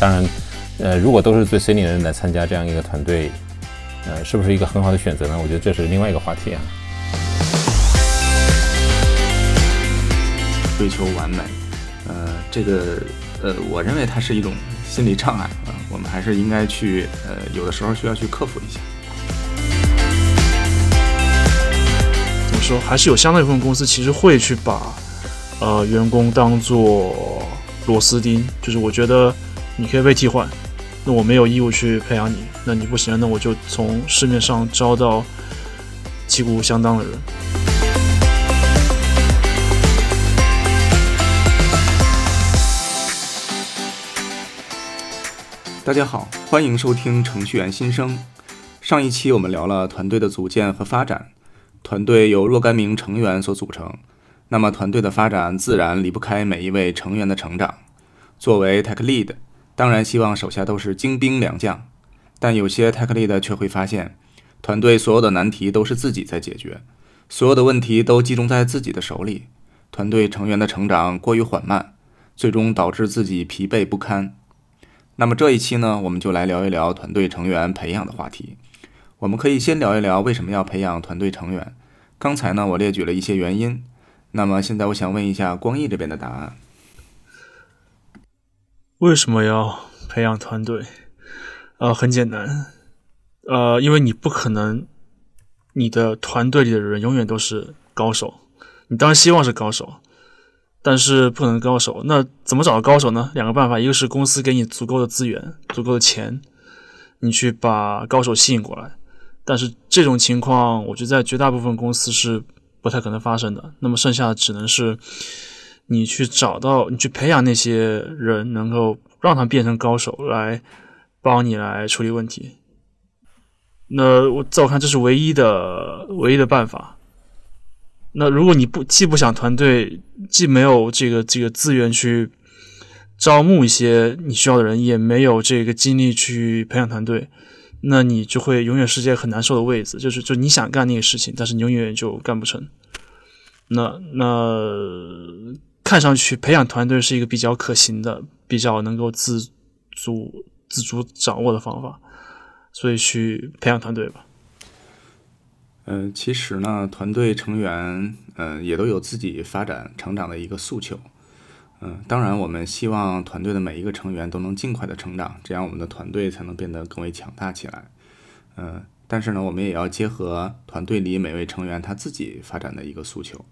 当然，呃，如果都是最 senior 的人来参加这样一个团队，呃，是不是一个很好的选择呢？我觉得这是另外一个话题啊。追求完美，呃，这个，呃，我认为它是一种心理障碍啊，我们还是应该去，呃，有的时候需要去克服一下。怎么说？还是有相当一部分公司其实会去把，呃，员工当做螺丝钉，就是我觉得你可以被替换，那我没有义务去培养你，那你不行，那我就从市面上招到旗鼓相当的人。大家好，欢迎收听程序员新生。上一期我们聊了团队的组建和发展，团队由若干名成员所组成，那么团队的发展自然离不开每一位成员的成长。作为 Tech Lead，当然希望手下都是精兵良将，但有些 Tech Lead 却会发现，团队所有的难题都是自己在解决，所有的问题都集中在自己的手里，团队成员的成长过于缓慢，最终导致自己疲惫不堪。那么这一期呢，我们就来聊一聊团队成员培养的话题。我们可以先聊一聊为什么要培养团队成员。刚才呢，我列举了一些原因。那么现在我想问一下光毅这边的答案。为什么要培养团队？呃，很简单，呃，因为你不可能，你的团队里的人永远都是高手。你当然希望是高手。但是不能高手，那怎么找到高手呢？两个办法，一个是公司给你足够的资源、足够的钱，你去把高手吸引过来。但是这种情况，我觉得在绝大部分公司是不太可能发生的。那么剩下的只能是你去找到、你去培养那些人，能够让他变成高手，来帮你来处理问题。那我在我看，这是唯一的、唯一的办法。那如果你不既不想团队，既没有这个这个资源去招募一些你需要的人，也没有这个精力去培养团队，那你就会永远是件很难受的位子。就是就你想干那个事情，但是你永远就干不成。那那看上去培养团队是一个比较可行的、比较能够自主自主掌握的方法，所以去培养团队吧。嗯，其实呢，团队成员嗯也都有自己发展成长的一个诉求。嗯，当然，我们希望团队的每一个成员都能尽快的成长，这样我们的团队才能变得更为强大起来。嗯，但是呢，我们也要结合团队里每位成员他自己发展的一个诉求。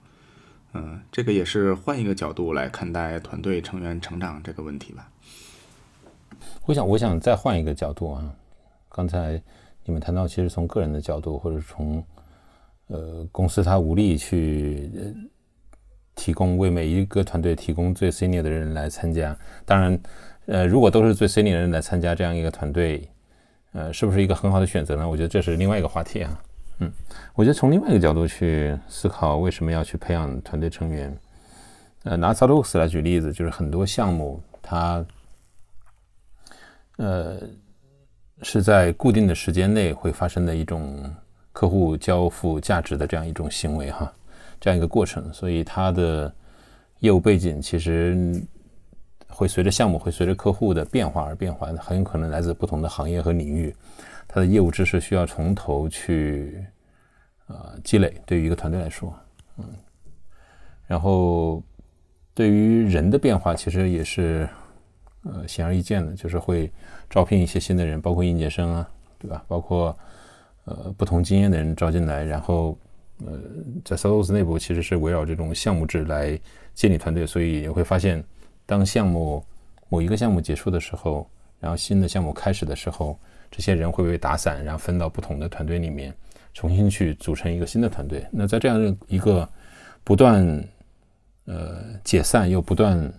嗯，这个也是换一个角度来看待团队成员成长这个问题吧。我想，我想再换一个角度啊。刚才你们谈到，其实从个人的角度，或者从呃，公司它无力去提供为每一个团队提供最 senior 的人来参加。当然，呃，如果都是最 senior 的人来参加这样一个团队，呃，是不是一个很好的选择呢？我觉得这是另外一个话题啊。嗯，我觉得从另外一个角度去思考，为什么要去培养团队成员？呃，拿 s a l o s 来举例子，就是很多项目它，呃，是在固定的时间内会发生的一种。客户交付价值的这样一种行为，哈，这样一个过程，所以它的业务背景其实会随着项目、会随着客户的变化而变化，很有可能来自不同的行业和领域。它的业务知识需要从头去呃积累，对于一个团队来说，嗯，然后对于人的变化，其实也是呃显而易见的，就是会招聘一些新的人，包括应届生啊，对吧？包括呃，不同经验的人招进来，然后，呃，在 Solos 内部其实是围绕这种项目制来建立团队，所以你会发现，当项目某一个项目结束的时候，然后新的项目开始的时候，这些人会被打散，然后分到不同的团队里面，重新去组成一个新的团队。那在这样一个不断呃解散又不断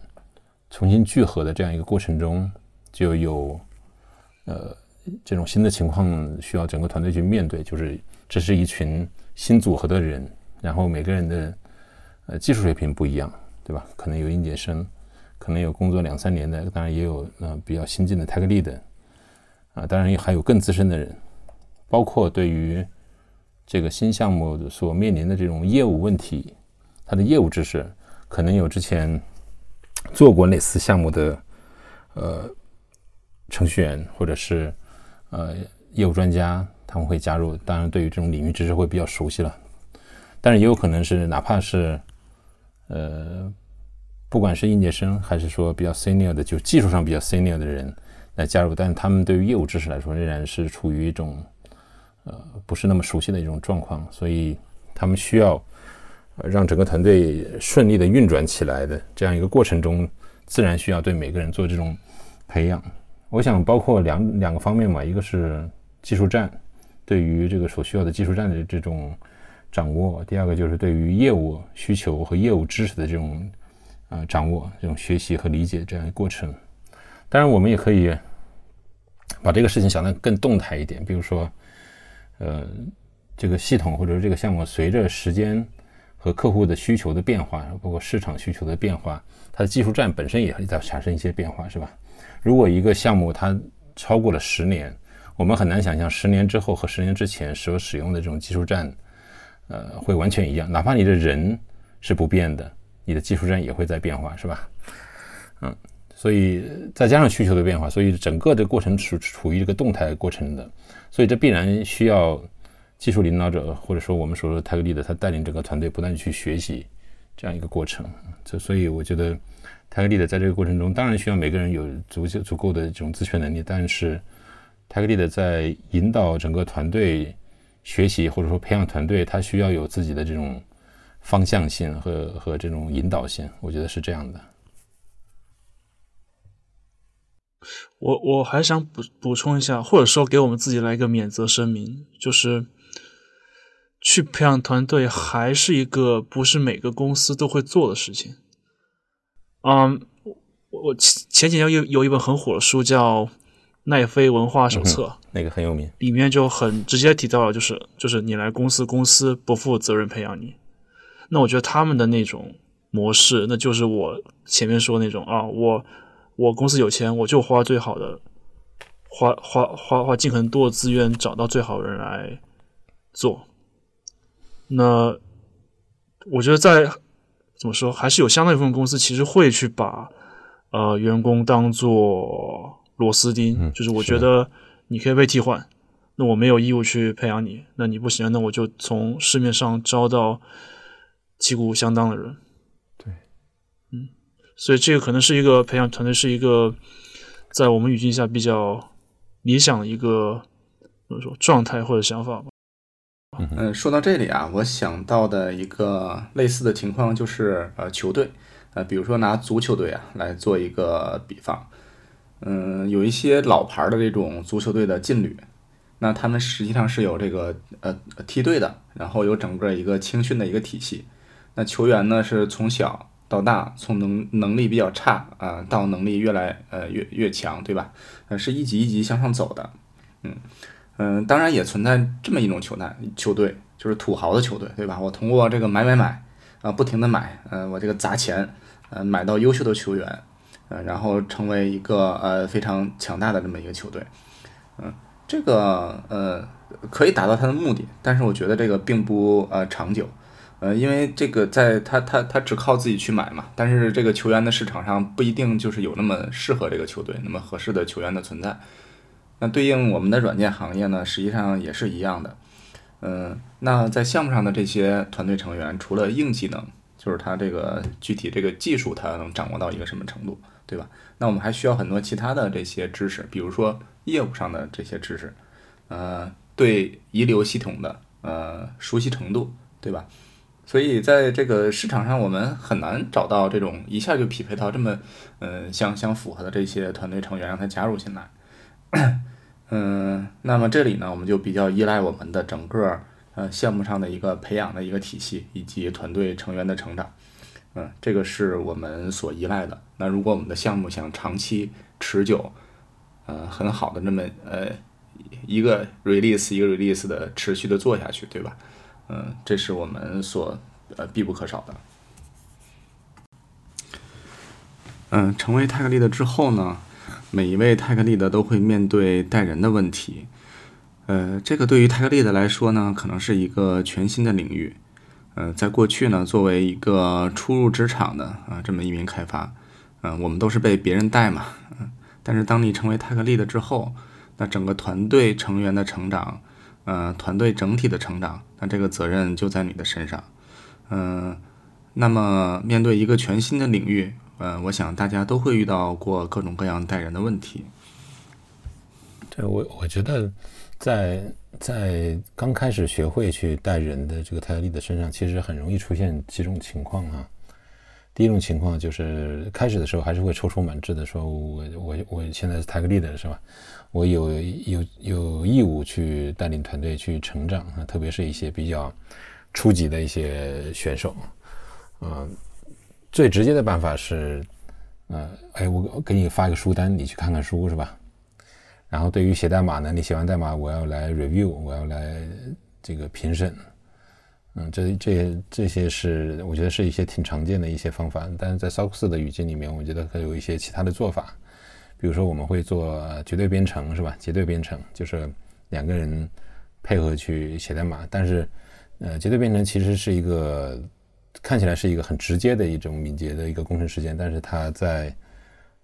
重新聚合的这样一个过程中，就有呃。这种新的情况需要整个团队去面对，就是这是一群新组合的人，然后每个人的呃技术水平不一样，对吧？可能有应届生，可能有工作两三年的，当然也有呃比较新进的 tech lead，啊，当然还有更资深的人，包括对于这个新项目所面临的这种业务问题，他的业务知识可能有之前做过类似项目的呃。程序员或者是呃业务专家，他们会加入。当然，对于这种领域知识会比较熟悉了，但是也有可能是哪怕是呃，不管是应届生还是说比较 senior 的，就技术上比较 senior 的人来加入，但他们对于业务知识来说，仍然是处于一种呃不是那么熟悉的一种状况，所以他们需要让整个团队顺利的运转起来的这样一个过程中，自然需要对每个人做这种培养。我想包括两两个方面嘛，一个是技术栈，对于这个所需要的技术栈的这种。掌握，第二个就是对于业务需求和业务知识的这种啊掌握，这种学习和理解这样一个过程。当然，我们也可以把这个事情想得更动态一点，比如说，呃，这个系统或者说这个项目随着时间和客户的需求的变化，包括市场需求的变化，它的技术栈本身也在产生一些变化，是吧？如果一个项目它超过了十年，我们很难想象十年之后和十年之前所使用的这种技术栈。呃，会完全一样，哪怕你的人是不变的，你的技术栈也会在变化，是吧？嗯，所以再加上需求的变化，所以整个的过程处处于这个动态过程的，所以这必然需要技术领导者或者说我们所说的泰格利的他带领整个团队不断去学习这样一个过程。这所以我觉得泰格利的在这个过程中，当然需要每个人有足足够的这种自学能力，但是泰格利的在引导整个团队。学习或者说培养团队，他需要有自己的这种方向性和和这种引导性，我觉得是这样的。我我还想补补充一下，或者说给我们自己来一个免责声明，就是去培养团队还是一个不是每个公司都会做的事情。嗯，我前前几年有有一本很火的书叫《奈飞文化手册》。那个很有名，里面就很直接提到了，就是就是你来公司，公司不负责任培养你。那我觉得他们的那种模式，那就是我前面说那种啊，我我公司有钱，我就花最好的，花花花花尽可能多的资源，找到最好的人来做。那我觉得在怎么说，还是有相当一部分公司其实会去把呃员工当做螺丝钉，就是我觉得。你可以被替换，那我没有义务去培养你，那你不行，那我就从市面上招到旗鼓相当的人。所以这个可能是一个培养团队，是一个在我们语境下比较理想的一个怎么说状态或者想法吧。嗯，说到这里啊，我想到的一个类似的情况就是呃球队，呃，比如说拿足球队啊来做一个比方。嗯，有一些老牌的这种足球队的劲旅，那他们实际上是有这个呃梯队的，然后有整个一个青训的一个体系。那球员呢是从小到大，从能能力比较差啊到能力越来呃越越强，对吧？呃，是一级一级向上走的。嗯嗯，当然也存在这么一种球队，球队就是土豪的球队，对吧？我通过这个买买买啊，不停的买，呃，我这个砸钱，呃，买到优秀的球员。呃，然后成为一个呃非常强大的这么一个球队，嗯，这个呃可以达到他的目的，但是我觉得这个并不呃长久，呃，因为这个在他他他只靠自己去买嘛，但是这个球员的市场上不一定就是有那么适合这个球队那么合适的球员的存在，那对应我们的软件行业呢，实际上也是一样的，嗯，那在项目上的这些团队成员，除了硬技能，就是他这个具体这个技术他能掌握到一个什么程度。对吧？那我们还需要很多其他的这些知识，比如说业务上的这些知识，呃，对遗留系统的呃熟悉程度，对吧？所以在这个市场上，我们很难找到这种一下就匹配到这么呃相相符合的这些团队成员，让他加入进来。嗯，那么这里呢，我们就比较依赖我们的整个呃项目上的一个培养的一个体系，以及团队成员的成长。嗯，这个是我们所依赖的。那如果我们的项目想长期持久，呃，很好的那么呃一个 release 一个 release 的持续的做下去，对吧？嗯，这是我们所呃必不可少的。嗯，成为泰克利的之后呢，每一位泰克利的都会面对带人的问题。呃，这个对于泰克利的来说呢，可能是一个全新的领域。呃，在过去呢，作为一个初入职场的啊这么一名开发，嗯，我们都是被别人带嘛，嗯，但是当你成为 Tech Lead 之后，那整个团队成员的成长，呃，团队整体的成长，那这个责任就在你的身上。嗯，那么面对一个全新的领域，呃，我想大家都会遇到过各种各样带人的问题。对我，我觉得在在刚开始学会去带人的这个泰利的身上，其实很容易出现几种情况啊。第一种情况就是开始的时候还是会踌躇满志的，说我我我现在是泰利的是吧？我有有有义务去带领团队去成长啊，特别是一些比较初级的一些选手，嗯，最直接的办法是，呃，哎，我给你发一个书单，你去看看书是吧？然后对于写代码呢，你写完代码，我要来 review，我要来这个评审，嗯，这这这些是我觉得是一些挺常见的一些方法，但是在 SOX 的语境里面，我觉得还有一些其他的做法，比如说我们会做绝对编程，是吧？绝对编程就是两个人配合去写代码，但是呃，绝对编程其实是一个看起来是一个很直接的一种敏捷的一个工程实践，但是它在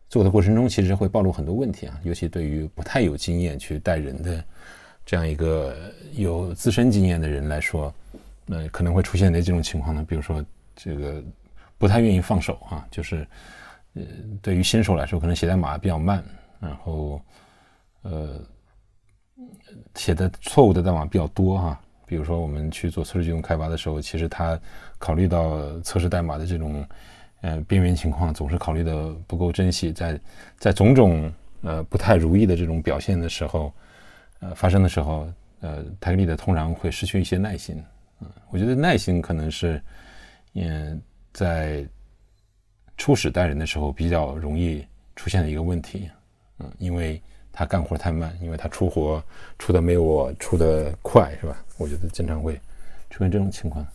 做的过程中，其实会暴露很多问题啊，尤其对于不太有经验去带人的这样一个有自身经验的人来说，那可能会出现哪几种情况呢？比如说，这个不太愿意放手啊，就是呃，对于新手来说，可能写代码比较慢，然后呃，写的错误的代码比较多哈。比如说，我们去做测试机动开发的时候，其实他考虑到测试代码的这种。呃，边缘情况总是考虑的不够珍惜，在在种种呃不太如意的这种表现的时候，呃发生的时候，呃，泰利的通常会失去一些耐心。嗯，我觉得耐心可能是，嗯，在初始带人的时候比较容易出现的一个问题。嗯，因为他干活太慢，因为他出活出的没有我出的快，是吧？我觉得经常会出现这种情况。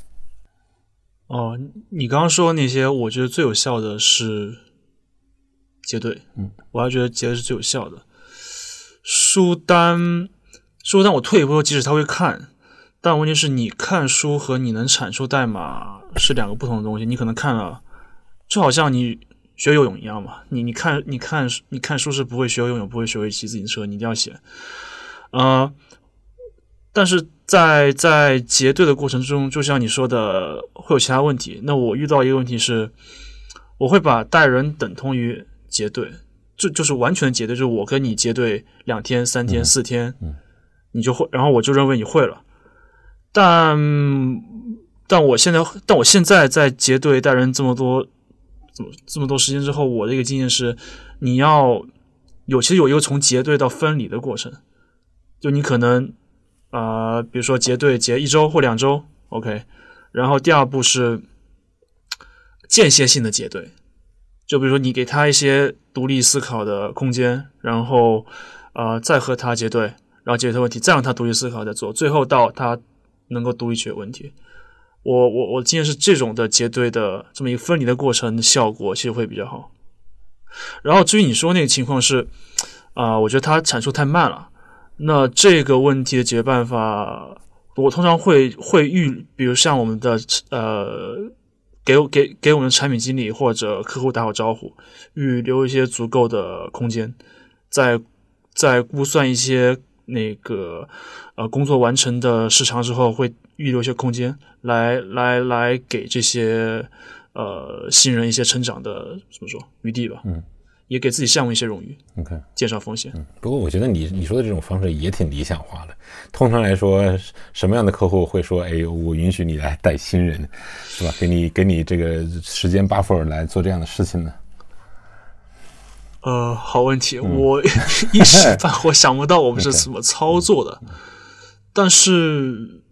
哦，你刚刚说那些，我觉得最有效的是结对，嗯，我还觉得结对是最有效的。书单，书单，我退一步说，即使他会看，但问题是你看书和你能产出代码是两个不同的东西。你可能看了，就好像你学游泳一样嘛，你你看你看你看书是不会学游泳，不会学会骑自行车，你一定要写，啊，但是。在在结对的过程中，就像你说的，会有其他问题。那我遇到一个问题是，我会把带人等同于结对，就就是完全结对，就是我跟你结对两天、三天、四天，你就会，然后我就认为你会了。但但我现在，但我现在在结对带人这么多，这么多时间之后，我的一个经验是，你要有其实有一个从结对到分离的过程，就你可能。啊，比如说结对结一周或两周，OK。然后第二步是间歇性的结对，就比如说你给他一些独立思考的空间，然后呃再和他结对，然后解决他问题，再让他独立思考再做，最后到他能够独立解决问题。我我我经验是这种的结对的这么一个分离的过程效果其实会比较好。然后至于你说那个情况是啊，我觉得它阐述太慢了。那这个问题的解决办法，我通常会会预，比如像我们的呃，给给给我们的产品经理或者客户打好招呼，预留一些足够的空间，在在估算一些那个呃工作完成的时长之后，会预留一些空间来来来给这些呃新人一些成长的怎么说余地吧。嗯。也给自己项目一些荣誉，OK，减少风险。嗯，不过我觉得你你说的这种方式也挺理想化的。通常来说，什么样的客户会说：“哎，我允许你来带新人，是吧？给你给你这个时间 buffer 来做这样的事情呢？”呃，好问题，我一时半会想不到我们是 怎么操作的。但是，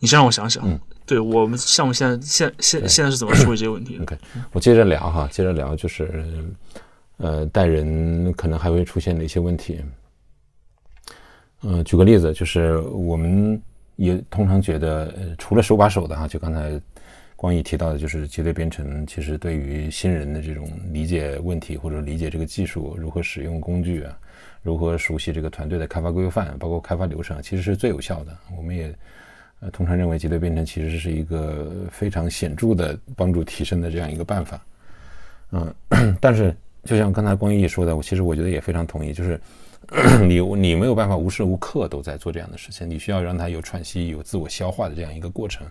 你先让我想想。对我们项目现在现现现在是怎么处理这个问题？OK，我接着聊哈，接着聊就是，呃，带人可能还会出现哪些问题？嗯，举个例子，就是我们也通常觉得，除了手把手的哈，就刚才光毅提到的，就是结对编程，其实对于新人的这种理解问题或者理解这个技术如何使用工具啊，如何熟悉这个团队的开发规范，包括开发流程，其实是最有效的。我们也。呃，通常认为结对编程其实是一个非常显著的帮助提升的这样一个办法，嗯，但是就像刚才光毅说的，我其实我觉得也非常同意，就是 你你没有办法无时无刻都在做这样的事情，你需要让他有喘息、有自我消化的这样一个过程。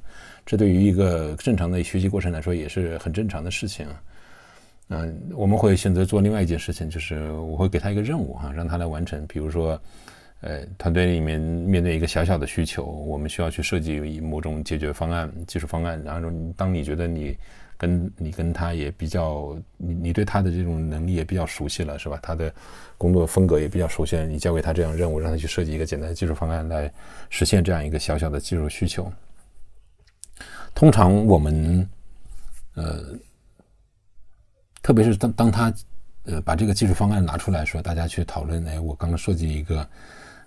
这对于一个正常的学习过程来说也是很正常的事情。嗯，我们会选择做另外一件事情，就是我会给他一个任务哈，让他来完成。比如说，呃，团队里面面对一个小小的需求，我们需要去设计某种解决方案、技术方案。然后，当你觉得你。跟你跟他也比较，你你对他的这种能力也比较熟悉了，是吧？他的工作风格也比较熟悉了，你交给他这样任务，让他去设计一个简单的技术方案来实现这样一个小小的技术需求。通常我们，呃，特别是当当他呃把这个技术方案拿出来说，大家去讨论，哎，我刚刚设计一个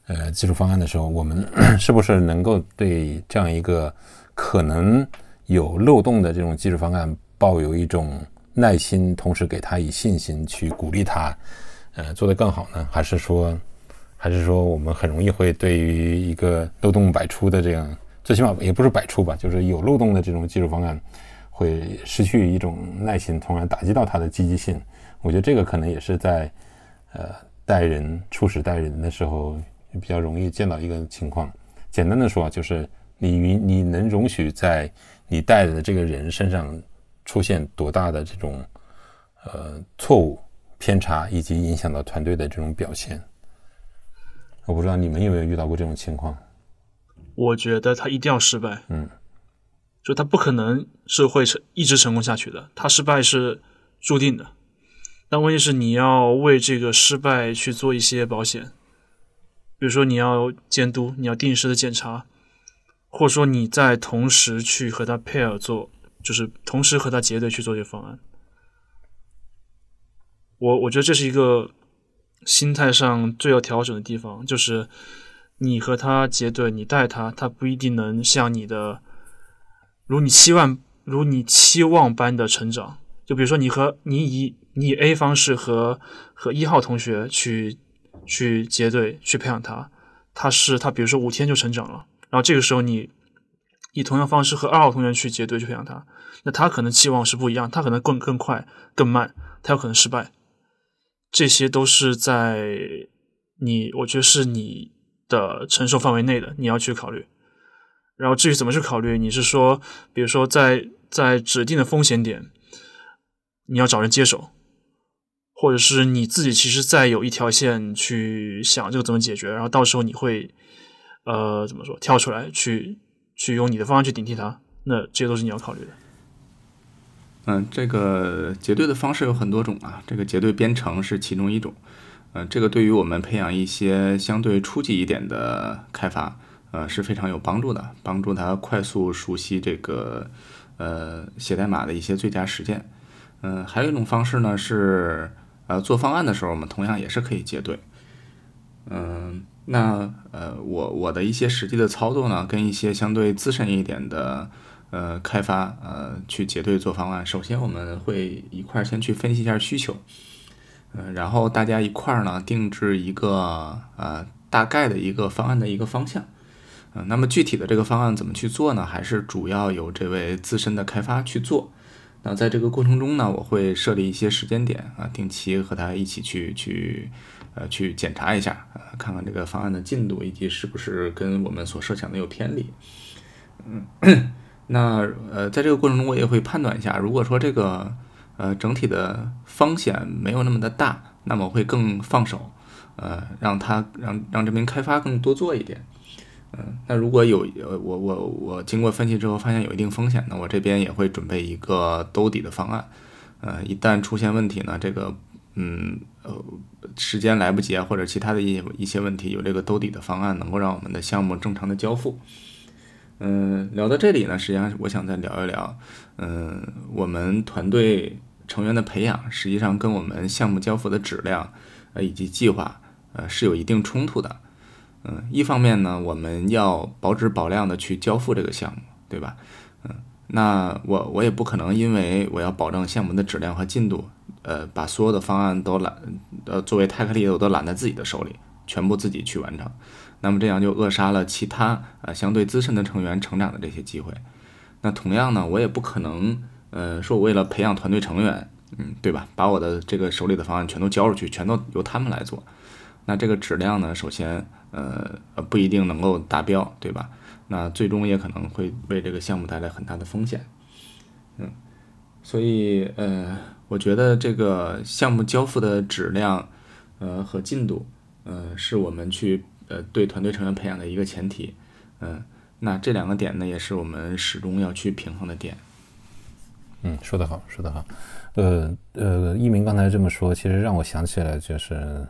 呃技术方案的时候，我们 是不是能够对这样一个可能有漏洞的这种技术方案？抱有一种耐心，同时给他以信心，去鼓励他，呃，做得更好呢？还是说，还是说，我们很容易会对于一个漏洞百出的这样，最起码也不是百出吧，就是有漏洞的这种技术方案，会失去一种耐心，从而打击到他的积极性。我觉得这个可能也是在呃待人初始待人的时候比较容易见到一个情况。简单的说，就是你允你能容许在你带的这个人身上。出现多大的这种呃错误偏差，以及影响到团队的这种表现，我不知道你们有没有遇到过这种情况。我觉得他一定要失败，嗯，就他不可能是会成一直成功下去的，他失败是注定的。但问题是你要为这个失败去做一些保险，比如说你要监督，你要定时的检查，或者说你在同时去和他 pair 做。就是同时和他结对去做这个方案，我我觉得这是一个心态上最要调整的地方。就是你和他结对，你带他，他不一定能像你的如你期望如你期望般的成长。就比如说，你和你以你以 A 方式和和一号同学去去结对去培养他，他是他比如说五天就成长了，然后这个时候你。以同样方式和二号同学去结对去培养他，那他可能期望是不一样，他可能更更快更慢，他有可能失败。这些都是在你，我觉得是你的承受范围内的，你要去考虑。然后至于怎么去考虑，你是说，比如说在在指定的风险点，你要找人接手，或者是你自己其实再有一条线去想这个怎么解决，然后到时候你会呃怎么说跳出来去。去用你的方案去顶替他，那这些都是你要考虑的。嗯，这个结对的方式有很多种啊，这个结对编程是其中一种。嗯，这个对于我们培养一些相对初级一点的开发，呃是非常有帮助的，帮助他快速熟悉这个呃写代码的一些最佳实践。嗯，还有一种方式呢是呃做方案的时候，我们同样也是可以结对。嗯。那呃，我我的一些实际的操作呢，跟一些相对资深一点的呃开发呃去结对做方案。首先我们会一块儿先去分析一下需求，嗯，然后大家一块儿呢定制一个呃大概的一个方案的一个方向，嗯，那么具体的这个方案怎么去做呢？还是主要由这位资深的开发去做。那在这个过程中呢，我会设立一些时间点啊，定期和他一起去去。呃，去检查一下，呃，看看这个方案的进度以及是不是跟我们所设想的有偏离。嗯，那呃，在这个过程中，我也会判断一下，如果说这个呃整体的风险没有那么的大，那么会更放手，呃，让他让让这边开发更多做一点。嗯，那如果有呃我我我经过分析之后发现有一定风险，那我这边也会准备一个兜底的方案。呃，一旦出现问题呢，这个。嗯，呃，时间来不及啊，或者其他的一些一些问题，有这个兜底的方案，能够让我们的项目正常的交付。嗯，聊到这里呢，实际上我想再聊一聊，嗯，我们团队成员的培养，实际上跟我们项目交付的质量，呃，以及计划，呃，是有一定冲突的。嗯，一方面呢，我们要保质保量的去交付这个项目，对吧？嗯，那我我也不可能因为我要保证项目的质量和进度。呃，把所有的方案都揽，呃，作为泰克力的我都揽在自己的手里，全部自己去完成，那么这样就扼杀了其他呃相对资深的成员成长的这些机会。那同样呢，我也不可能，呃，说我为了培养团队成员，嗯，对吧？把我的这个手里的方案全都交出去，全都由他们来做，那这个质量呢，首先呃不一定能够达标，对吧？那最终也可能会为这个项目带来很大的风险，嗯，所以呃，我觉得这个项目交付的质量呃和进度呃是我们去呃对团队成员培养的一个前提，嗯，那这两个点呢，也是我们始终要去平衡的点。嗯，说得好，说得好。呃呃，一鸣刚才这么说，其实让我想起来，就是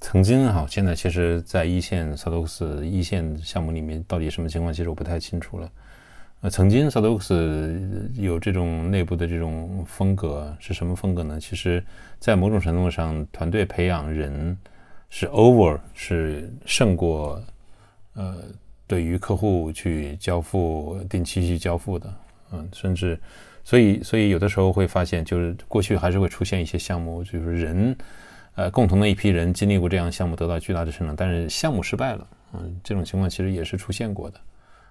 曾经哈，现在其实，在一线萨多克斯一线项目里面，到底什么情况，其实我不太清楚了。呃，曾经萨多克斯有这种内部的这种风格是什么风格呢？其实，在某种程度上，团队培养人是 over，是胜过呃，对于客户去交付定期去交付的，嗯，甚至。所以，所以有的时候会发现，就是过去还是会出现一些项目，就是人，呃，共同的一批人经历过这样项目，得到巨大的成长，但是项目失败了，嗯，这种情况其实也是出现过的，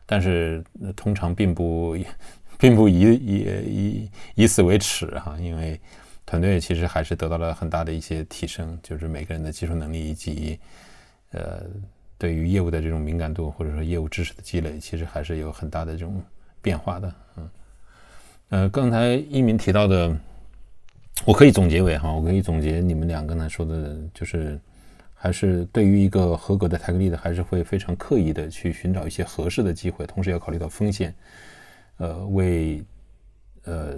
但是通常并不，并不以以以以此为耻哈，因为团队其实还是得到了很大的一些提升，就是每个人的技术能力以及，呃，对于业务的这种敏感度或者说业务知识的积累，其实还是有很大的这种变化的，嗯。呃，刚才一鸣提到的，我可以总结为哈，我可以总结你们两个呢说的，就是还是对于一个合格的泰格力的，还是会非常刻意的去寻找一些合适的机会，同时要考虑到风险，呃，为呃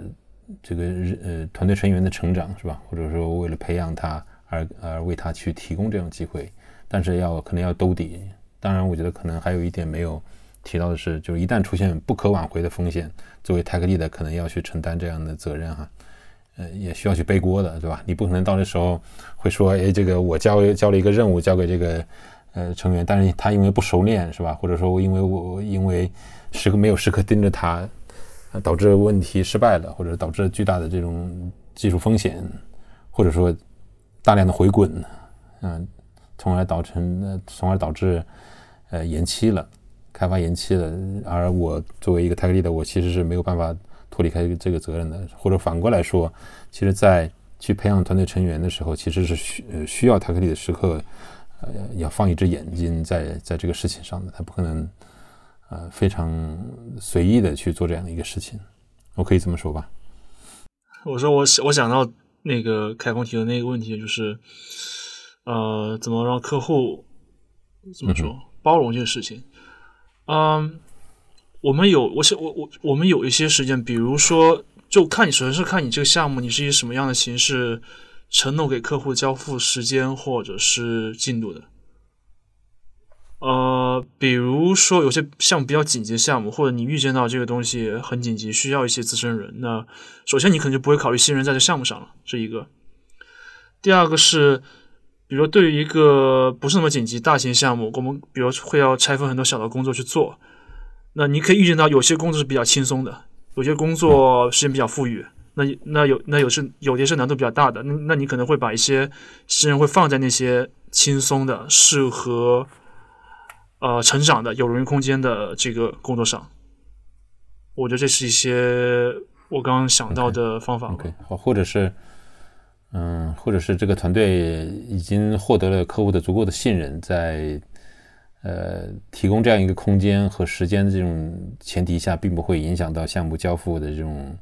这个呃团队成员的成长是吧？或者说为了培养他而而为他去提供这种机会，但是要可能要兜底。当然，我觉得可能还有一点没有。提到的是，就是一旦出现不可挽回的风险，作为泰克利的可能要去承担这样的责任哈，呃，也需要去背锅的，对吧？你不可能到那时候会说，哎，这个我交交了一个任务交给这个呃成员，但是他因为不熟练是吧？或者说因为我因为时刻没有时刻盯着他，导致问题失败了，或者导致巨大的这种技术风险，或者说大量的回滚，嗯，从而导成，从而导致呃延期了。开发延期了，而我作为一个泰克利的，我其实是没有办法脱离开这个责任的。或者反过来说，其实，在去培养团队成员的时候，其实是需需要泰克利的时刻，呃，要放一只眼睛在在这个事情上的，他不可能呃非常随意的去做这样的一个事情。我可以这么说吧？我说我我想到那个凯峰提的那个问题，就是呃，怎么让客户怎么说包容这个事情？嗯，我们有，我想，我我我们有一些时间，比如说，就看你首先是看你这个项目，你是以什么样的形式承诺给客户交付时间或者是进度的。呃，比如说有些项目比较紧急的项目，或者你预见到这个东西很紧急，需要一些资深人，那首先你可能就不会考虑新人在这项目上了，这一个。第二个是。比如说，对于一个不是那么紧急大型项目，我们比如会要拆分很多小的工作去做。那你可以预见到，有些工作是比较轻松的，有些工作时间比较富裕。那那有那有是有些是难度比较大的。那那你可能会把一些新人会放在那些轻松的、适合呃成长的、有容易空间的这个工作上。我觉得这是一些我刚刚想到的方法。OK，好，或者是。嗯，或者是这个团队已经获得了客户的足够的信任，在呃提供这样一个空间和时间的这种前提下，并不会影响到项目交付的这种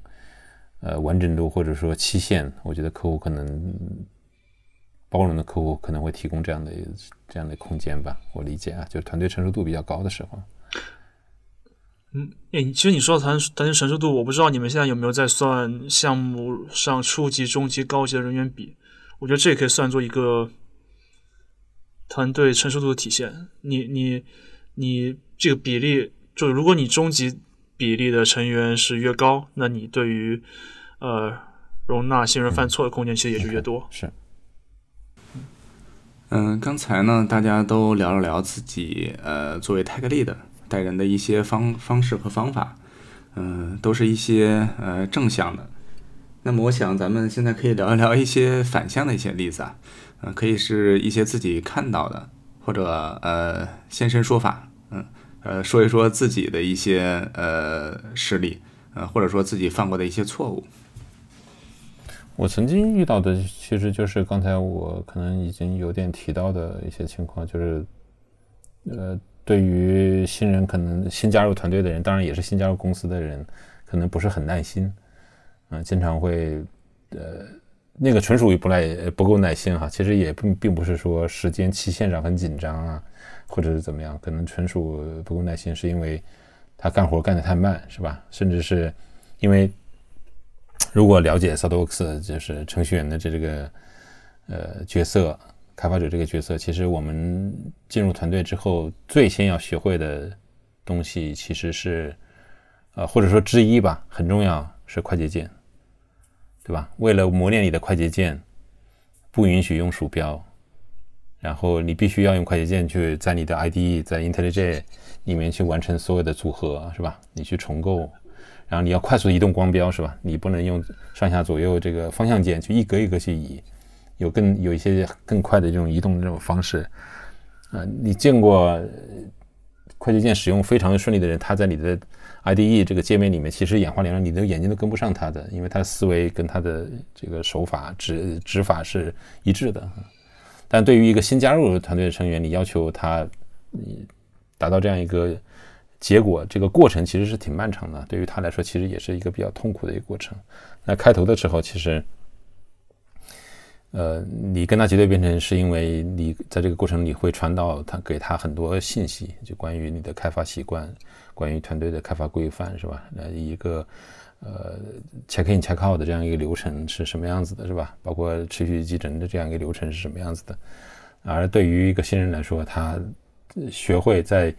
呃完整度或者说期限。我觉得客户可能包容的客户可能会提供这样的这样的空间吧。我理解啊，就是团队成熟度比较高的时候。嗯，哎，其实你说的团团队成熟度，我不知道你们现在有没有在算项目上初级、中级、高级的人员比？我觉得这也可以算作一个团队成熟度的体现。你、你、你这个比例，就如果你终极比例的成员是越高，那你对于呃容纳新人犯错的空间其实也就越多。是。嗯，刚才呢，大家都聊了聊自己呃作为 tag lead。带人的一些方方式和方法，嗯，都是一些呃正向的。那么，我想咱们现在可以聊一聊一些反向的一些例子啊，嗯，可以是一些自己看到的，或者呃现身说法，嗯，呃说一说自己的一些呃事例，呃或者说自己犯过的一些错误。我曾经遇到的其实就是刚才我可能已经有点提到的一些情况，就是呃，对于新人可能新加入团队的人，当然也是新加入公司的人，可能不是很耐心，啊，经常会呃，那个纯属于不耐不够耐心哈。其实也并并不是说时间期限上很紧张啊，或者是怎么样，可能纯属不够耐心，是因为他干活干得太慢，是吧？甚至是因为。如果了解 SolidWorks 就是程序员的这这个呃角色，开发者这个角色，其实我们进入团队之后，最先要学会的东西其实是呃或者说之一吧，很重要是快捷键，对吧？为了磨练你的快捷键，不允许用鼠标，然后你必须要用快捷键去在你的 IDE 在 IntelliJ 里面去完成所有的组合，是吧？你去重构。然后你要快速移动光标是吧？你不能用上下左右这个方向键去一格一格去移，有更有一些更快的这种移动的这种方式。啊，你见过快捷键使用非常顺利的人，他在你的 IDE 这个界面里面，其实眼花缭乱，你的眼睛都跟不上他的，因为他的思维跟他的这个手法指指法是一致的。但对于一个新加入团队的成员，你要求他你达到这样一个。结果这个过程其实是挺漫长的，对于他来说，其实也是一个比较痛苦的一个过程。那开头的时候，其实，呃，你跟他结对编程，是因为你在这个过程里会传导他给他很多信息，就关于你的开发习惯，关于团队的开发规范，是吧？那一个呃 check in check out 的这样一个流程是什么样子的，是吧？包括持续集成的这样一个流程是什么样子的？而对于一个新人来说，他学会在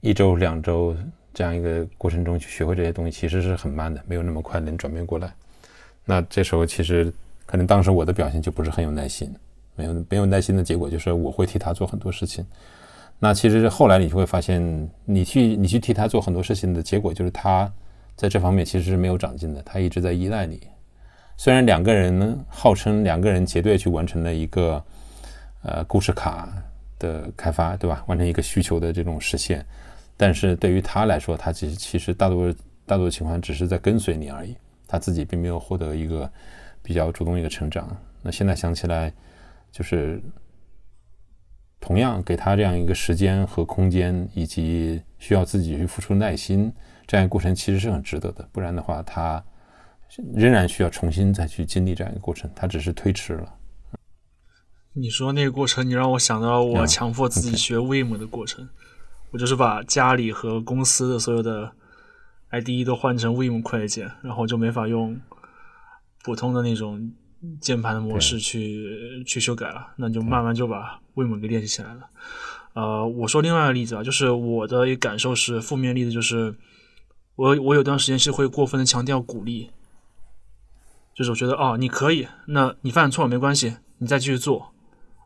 一周、两周这样一个过程中去学会这些东西，其实是很慢的，没有那么快能转变过来。那这时候其实可能当时我的表现就不是很有耐心，没有没有耐心的结果就是我会替他做很多事情。那其实后来你就会发现，你去你去替他做很多事情的结果就是他在这方面其实是没有长进的，他一直在依赖你。虽然两个人呢号称两个人结对去完成了一个呃故事卡的开发，对吧？完成一个需求的这种实现。但是对于他来说，他其实其实大多大多情况只是在跟随你而已，他自己并没有获得一个比较主动一个成长。那现在想起来，就是同样给他这样一个时间和空间，以及需要自己去付出耐心，这样一个过程其实是很值得的。不然的话，他仍然需要重新再去经历这样一个过程，他只是推迟了。你说那个过程，你让我想到我强迫自己学 Vim 的过程。我就是把家里和公司的所有的 IDE 都换成 Vim 快捷键，然后就没法用普通的那种键盘的模式去去修改了。那就慢慢就把 Vim 给练习起来了。呃，我说另外一个例子啊，就是我的一个感受是负面例子，就是我我有段时间是会过分的强调鼓励，就是我觉得哦你可以，那你犯错了没关系，你再继续做，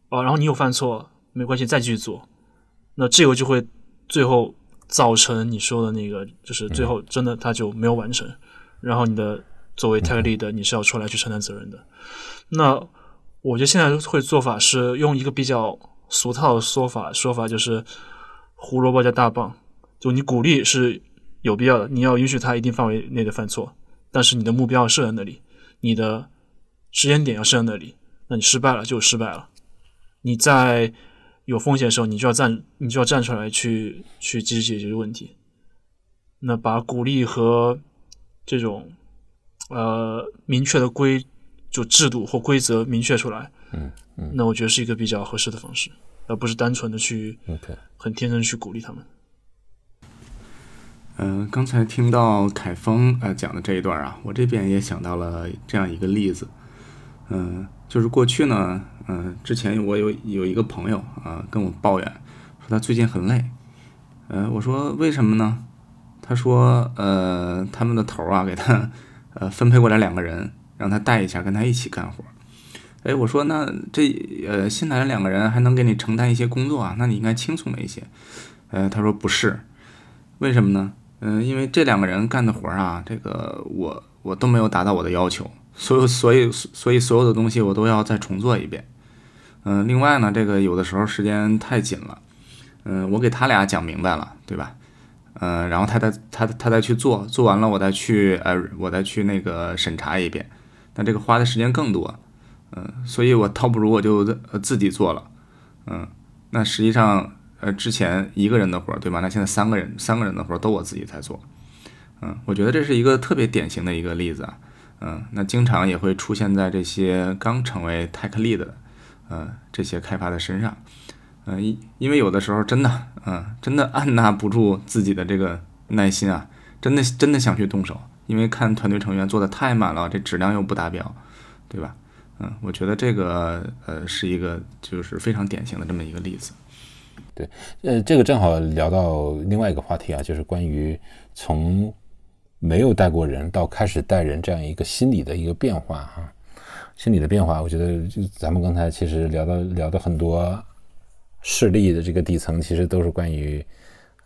哦，然后你有犯错没关系，再继续做，那这个就会。最后造成你说的那个，就是最后真的他就没有完成，然后你的作为 tech lead 的你是要出来去承担责任的。那我觉得现在会做法是用一个比较俗套的说法，说法就是胡萝卜加大棒，就你鼓励是有必要的，你要允许他一定范围内的犯错，但是你的目标设在那里，你的时间点要设在那里，那你失败了就失败了，你在。有风险的时候，你就要站，你就要站出来去去积极解决问题。那把鼓励和这种呃明确的规就制度或规则明确出来，嗯嗯，那我觉得是一个比较合适的方式，而不是单纯的去很天真去鼓励他们。嗯，刚才听到凯峰呃讲的这一段啊，我这边也想到了这样一个例子，嗯。就是过去呢，嗯，之前我有有一个朋友啊跟我抱怨，说他最近很累，呃，我说为什么呢？他说，呃，他们的头啊给他呃分配过来两个人，让他带一下，跟他一起干活。哎，我说那这呃新来的两个人还能给你承担一些工作啊，那你应该轻松了一些。呃，他说不是，为什么呢？嗯，因为这两个人干的活啊，这个我我都没有达到我的要求。所有，所以，所以所有的东西我都要再重做一遍。嗯，另外呢，这个有的时候时间太紧了。嗯，我给他俩讲明白了，对吧？嗯，然后他再他他再去做，做完了我再去呃，我再去那个审查一遍。那这个花的时间更多，嗯，所以我倒不如我就呃自己做了，嗯，那实际上呃之前一个人的活儿对吧？那现在三个人三个人的活儿都我自己在做，嗯，我觉得这是一个特别典型的一个例子啊，嗯，那经常也会出现在这些刚成为 tech lead 的呃这些开发的身上，嗯，因因为有的时候真的，嗯，真的按捺不住自己的这个耐心啊。真的真的想去动手，因为看团队成员做的太满了，这质量又不达标，对吧？嗯，我觉得这个呃是一个就是非常典型的这么一个例子。对，呃，这个正好聊到另外一个话题啊，就是关于从没有带过人到开始带人这样一个心理的一个变化哈，心理的变化，我觉得就咱们刚才其实聊到聊的很多事例的这个底层，其实都是关于。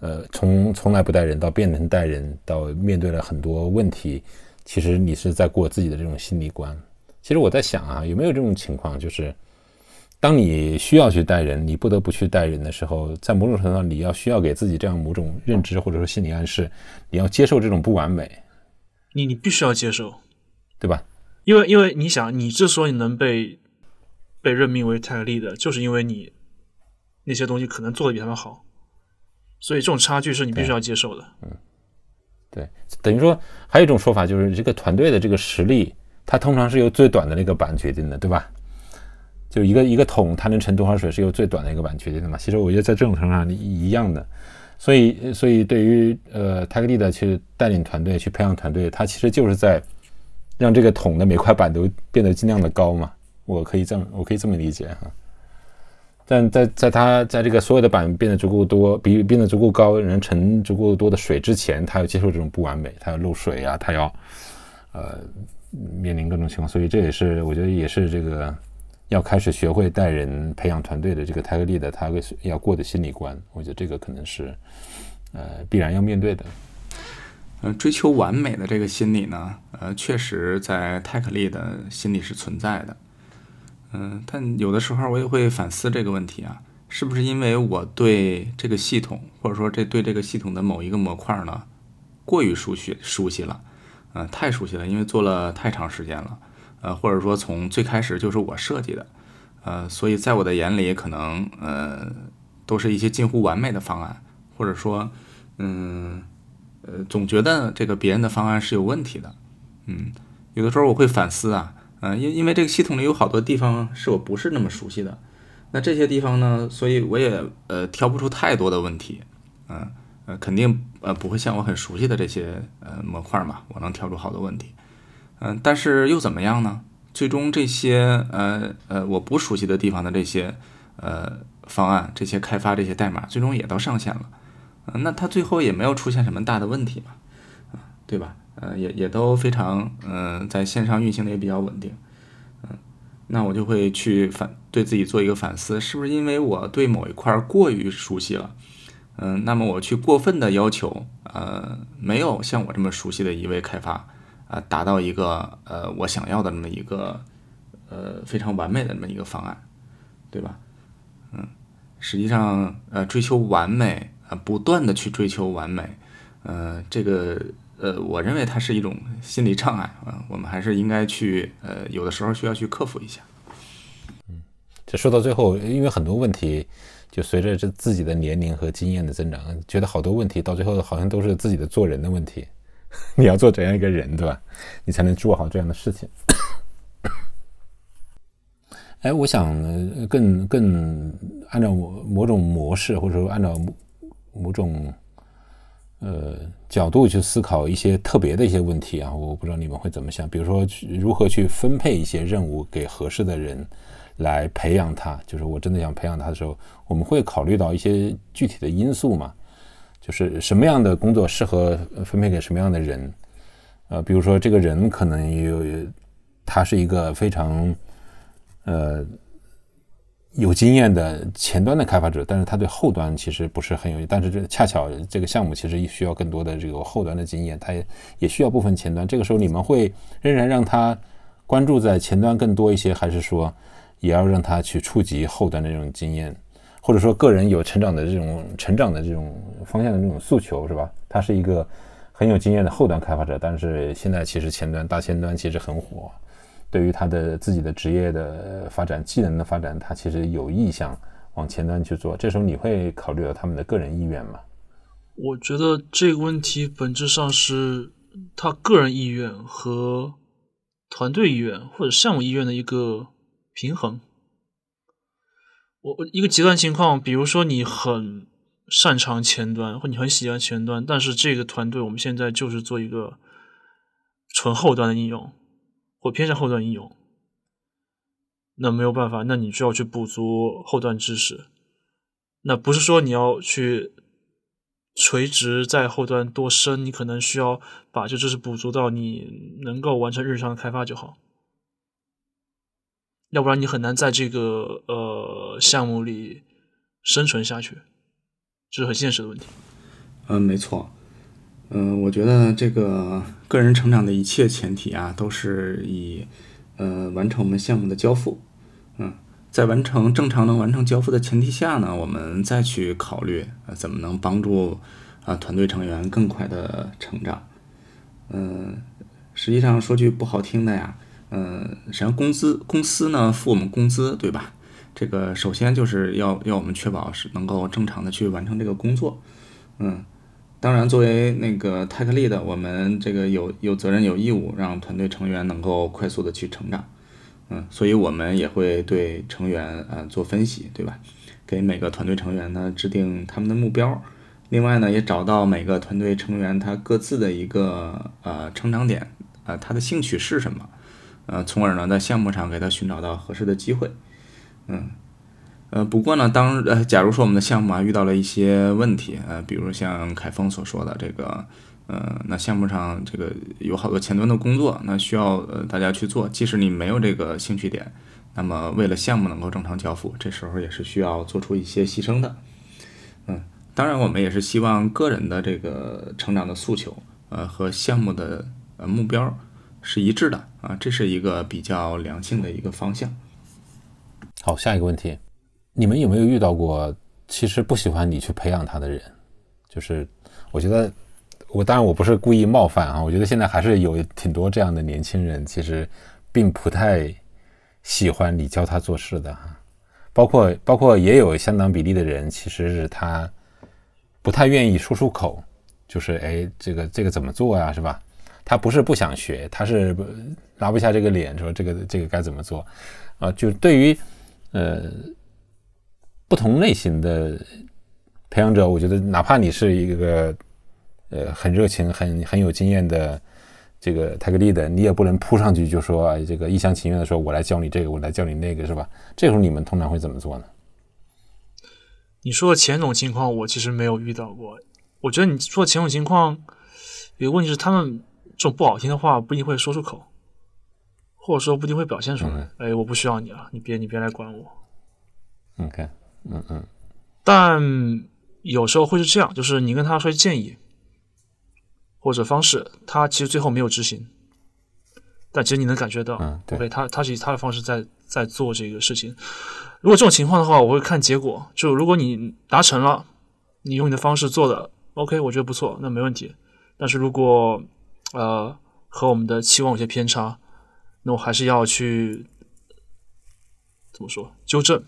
呃，从从来不带人到变成带人，到面对了很多问题，其实你是在过自己的这种心理关。其实我在想啊，有没有这种情况，就是当你需要去带人，你不得不去带人的时候，在某种程度上，你要需要给自己这样某种认知或者说心理暗示，你要接受这种不完美。你你必须要接受，对吧？因为因为你想，你之所以能被被任命为泰利的，就是因为你那些东西可能做的比他们好。所以这种差距是你必须要接受的。嗯，对，等于说还有一种说法就是这个团队的这个实力，它通常是由最短的那个板决定的，对吧？就一个一个桶，它能盛多少水是由最短的一个板决定的嘛？其实我觉得在这种程度上一样的。所以，所以对于呃泰格利的去带领团队、去培养团队，他其实就是在让这个桶的每块板都变得尽量的高嘛。我可以这么，我可以这么理解哈。但在在他在这个所有的板变得足够多，比变得足够高，能盛足够多的水之前，他要接受这种不完美，他要漏水啊，他要呃面临各种情况，所以这也是我觉得也是这个要开始学会带人、培养团队的这个泰格利的他要过的心理关，我觉得这个可能是呃必然要面对的。嗯，追求完美的这个心理呢，呃，确实在泰克利的心理是存在的。嗯，但有的时候我也会反思这个问题啊，是不是因为我对这个系统，或者说这对这个系统的某一个模块呢，过于熟悉熟悉了，嗯，太熟悉了，因为做了太长时间了，呃，或者说从最开始就是我设计的，呃，所以在我的眼里，可能呃，都是一些近乎完美的方案，或者说，嗯，呃，总觉得这个别人的方案是有问题的，嗯，有的时候我会反思啊。嗯，因因为这个系统里有好多地方是我不是那么熟悉的，那这些地方呢，所以我也呃挑不出太多的问题，嗯呃肯定呃不会像我很熟悉的这些呃模块嘛，我能挑出好多问题，嗯，但是又怎么样呢？最终这些呃呃我不熟悉的地方的这些呃方案，这些开发这些代码，最终也都上线了，嗯，那它最后也没有出现什么大的问题嘛，啊，对吧？呃，也也都非常，嗯，在线上运行的也比较稳定，嗯，那我就会去反对自己做一个反思，是不是因为我对某一块过于熟悉了，嗯，那么我去过分的要求，呃，没有像我这么熟悉的一位开发，啊，达到一个呃我想要的那么一个，呃，非常完美的那么一个方案，对吧？嗯，实际上，呃，追求完美，啊，不断的去追求完美，呃，这个。呃，我认为它是一种心理障碍啊，我们还是应该去呃，有的时候需要去克服一下。嗯，这说到最后，因为很多问题，就随着这自己的年龄和经验的增长，觉得好多问题到最后好像都是自己的做人的问题。你要做怎样一个人，对吧？你才能做好这样的事情。哎，我想更更按照某种模式，或者说按照某种。呃，角度去思考一些特别的一些问题啊，我不知道你们会怎么想。比如说，如何去分配一些任务给合适的人来培养他。就是我真的想培养他的时候，我们会考虑到一些具体的因素嘛？就是什么样的工作适合分配给什么样的人？呃，比如说这个人可能有，他是一个非常呃。有经验的前端的开发者，但是他对后端其实不是很有，但是这恰巧这个项目其实需要更多的这个后端的经验，他也也需要部分前端。这个时候你们会仍然让他关注在前端更多一些，还是说也要让他去触及后端的这种经验，或者说个人有成长的这种成长的这种方向的这种诉求，是吧？他是一个很有经验的后端开发者，但是现在其实前端大前端其实很火，对于他的自己的职业的发展、技能的发展，他其实有意向往前端去做。这时候你会考虑到他们的个人意愿吗？我觉得这个问题本质上是他个人意愿和团队意愿或者项目意愿的一个平衡。我一个极端情况，比如说你很擅长前端，或你很喜欢前端，但是这个团队我们现在就是做一个纯后端的应用，或偏向后端应用，那没有办法，那你需要去补足后端知识。那不是说你要去垂直在后端多深，你可能需要把这知识补足到你能够完成日常的开发就好。要不然你很难在这个呃项目里生存下去，这是很现实的问题。嗯，没错。嗯，我觉得这个个人成长的一切前提啊，都是以呃完成我们项目的交付。嗯，在完成正常能完成交付的前提下呢，我们再去考虑呃怎么能帮助啊团队成员更快的成长。嗯，实际上说句不好听的呀。嗯，实际上工资公司呢付我们工资，对吧？这个首先就是要要我们确保是能够正常的去完成这个工作。嗯，当然作为那个 tech lead，我们这个有有责任有义务让团队成员能够快速的去成长。嗯，所以我们也会对成员呃做分析，对吧？给每个团队成员呢制定他们的目标，另外呢也找到每个团队成员他各自的一个呃成长点，呃他的兴趣是什么。呃，从而呢，在项目上给他寻找到合适的机会。嗯，呃，不过呢，当呃，假如说我们的项目啊遇到了一些问题，呃，比如像凯峰所说的这个，呃，那项目上这个有好多前端的工作，那需要呃大家去做，即使你没有这个兴趣点，那么为了项目能够正常交付，这时候也是需要做出一些牺牲的。嗯，当然，我们也是希望个人的这个成长的诉求，呃，和项目的呃目标。是一致的啊，这是一个比较良性的一个方向。好，下一个问题，你们有没有遇到过其实不喜欢你去培养他的人？就是我觉得，我当然我不是故意冒犯啊，我觉得现在还是有挺多这样的年轻人，其实并不太喜欢你教他做事的哈。包括包括也有相当比例的人，其实是他不太愿意说出口，就是哎，这个这个怎么做呀，是吧？他不是不想学，他是拉不下这个脸，说这个这个该怎么做啊？就对于呃不同类型的培养者，我觉得哪怕你是一个呃很热情、很很有经验的这个 tag lead，你也不能扑上去就说这个一厢情愿的说，我来教你这个，我来教你那个，是吧？这时候你们通常会怎么做呢？你说的前种情况，我其实没有遇到过。我觉得你说的前种情况有个问题是他们。这种不好听的话不一定会说出口，或者说不一定会表现出来。哎，我不需要你了，你别你别来管我。OK，嗯嗯。但有时候会是这样，就是你跟他说建议或者方式，他其实最后没有执行，但其实你能感觉到，OK，他他是以他的方式在在做这个事情。如果这种情况的话，我会看结果。就如果你达成了，你用你的方式做的 OK，我觉得不错，那没问题。但是如果呃，和我们的期望有些偏差，那我还是要去怎么说纠正，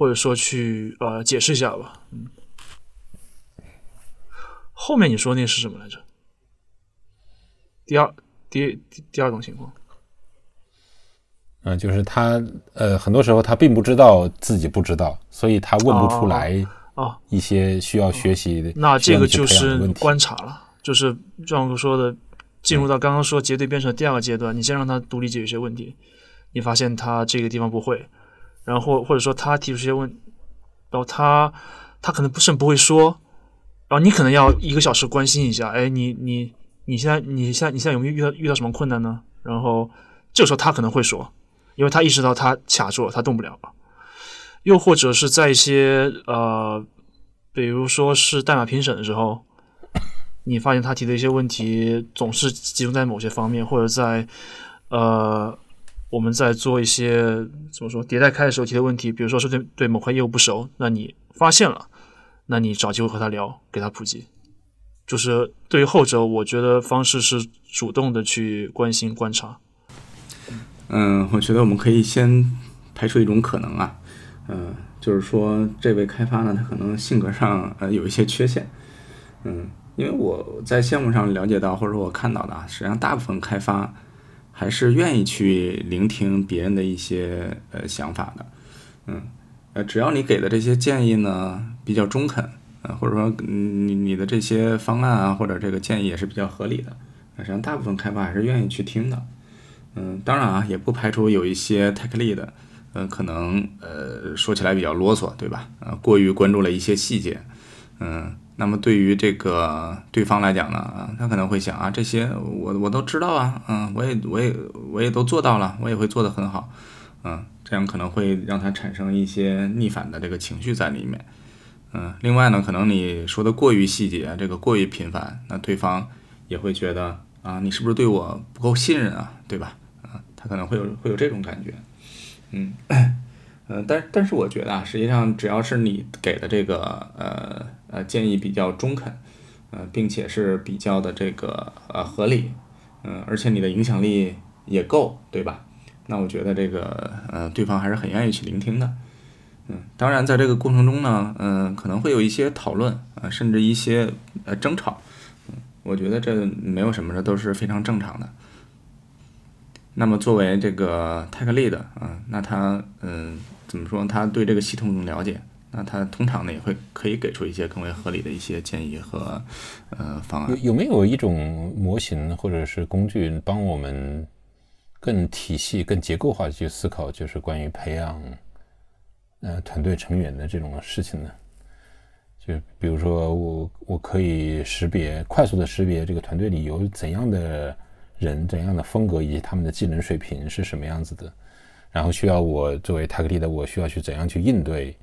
或者说去呃解释一下吧。嗯，后面你说那是什么来着？第二第第第二种情况，嗯，就是他呃很多时候他并不知道自己不知道，所以他问不出来啊一些需要学习的，那这个就是观察了。就是壮哥说的，进入到刚刚说结对编程的第二个阶段，你先让他独立解决一些问题，你发现他这个地方不会，然后或者说他提出一些问，然后他他可能不是不会说，然后你可能要一个小时关心一下，哎，你你你现在你现在你现在有没有遇到遇到什么困难呢？然后这个时候他可能会说，因为他意识到他卡住了，他动不了了，又或者是在一些呃，比如说是代码评审的时候。你发现他提的一些问题总是集中在某些方面，或者在呃，我们在做一些怎么说迭代开的时候提的问题，比如说是对对某块业务不熟，那你发现了，那你找机会和他聊，给他普及。就是对于后者，我觉得方式是主动的去关心观察。嗯，我觉得我们可以先排除一种可能啊，嗯，就是说这位开发呢，他可能性格上呃有一些缺陷，嗯，因为我在项目上了解到或者说我看到的啊，实际上大部分开发还是愿意去聆听别人的一些呃想法的，嗯，呃，只要你给的这些建议呢比较中肯，呃，或者说你你的这些方案啊或者这个建议也是比较合理的，实际上大部分开发还是愿意去听的。嗯，当然啊，也不排除有一些 tech lead，呃，可能呃说起来比较啰嗦，对吧？呃，过于关注了一些细节，嗯，那么对于这个对方来讲呢，啊，他可能会想啊，这些我我都知道啊，嗯，我也我也我也都做到了，我也会做得很好，嗯，这样可能会让他产生一些逆反的这个情绪在里面，嗯，另外呢，可能你说的过于细节，这个过于频繁，那对方也会觉得啊，你是不是对我不够信任啊，对吧？啊他可能会有会有这种感觉，嗯，呃，但但是我觉得啊，实际上只要是你给的这个呃呃建议比较中肯，呃，并且是比较的这个呃合理，嗯，而且你的影响力也够，对吧？那我觉得这个呃对方还是很愿意去聆听的，嗯，当然在这个过程中呢，嗯，可能会有一些讨论啊，甚至一些呃争吵，嗯，我觉得这没有什么，这都是非常正常的。那么作为这个 tech lead 啊，那他嗯怎么说？他对这个系统更了解，那他通常呢也会可以给出一些更为合理的一些建议和呃方案。有有没有一种模型或者是工具帮我们更体系、更结构化去思考，就是关于培养呃团队成员的这种事情呢？就比如说我我可以识别快速的识别这个团队里有怎样的。人怎样的风格以及他们的技能水平是什么样子的？然后需要我作为泰克利的，我需要去怎样去应对？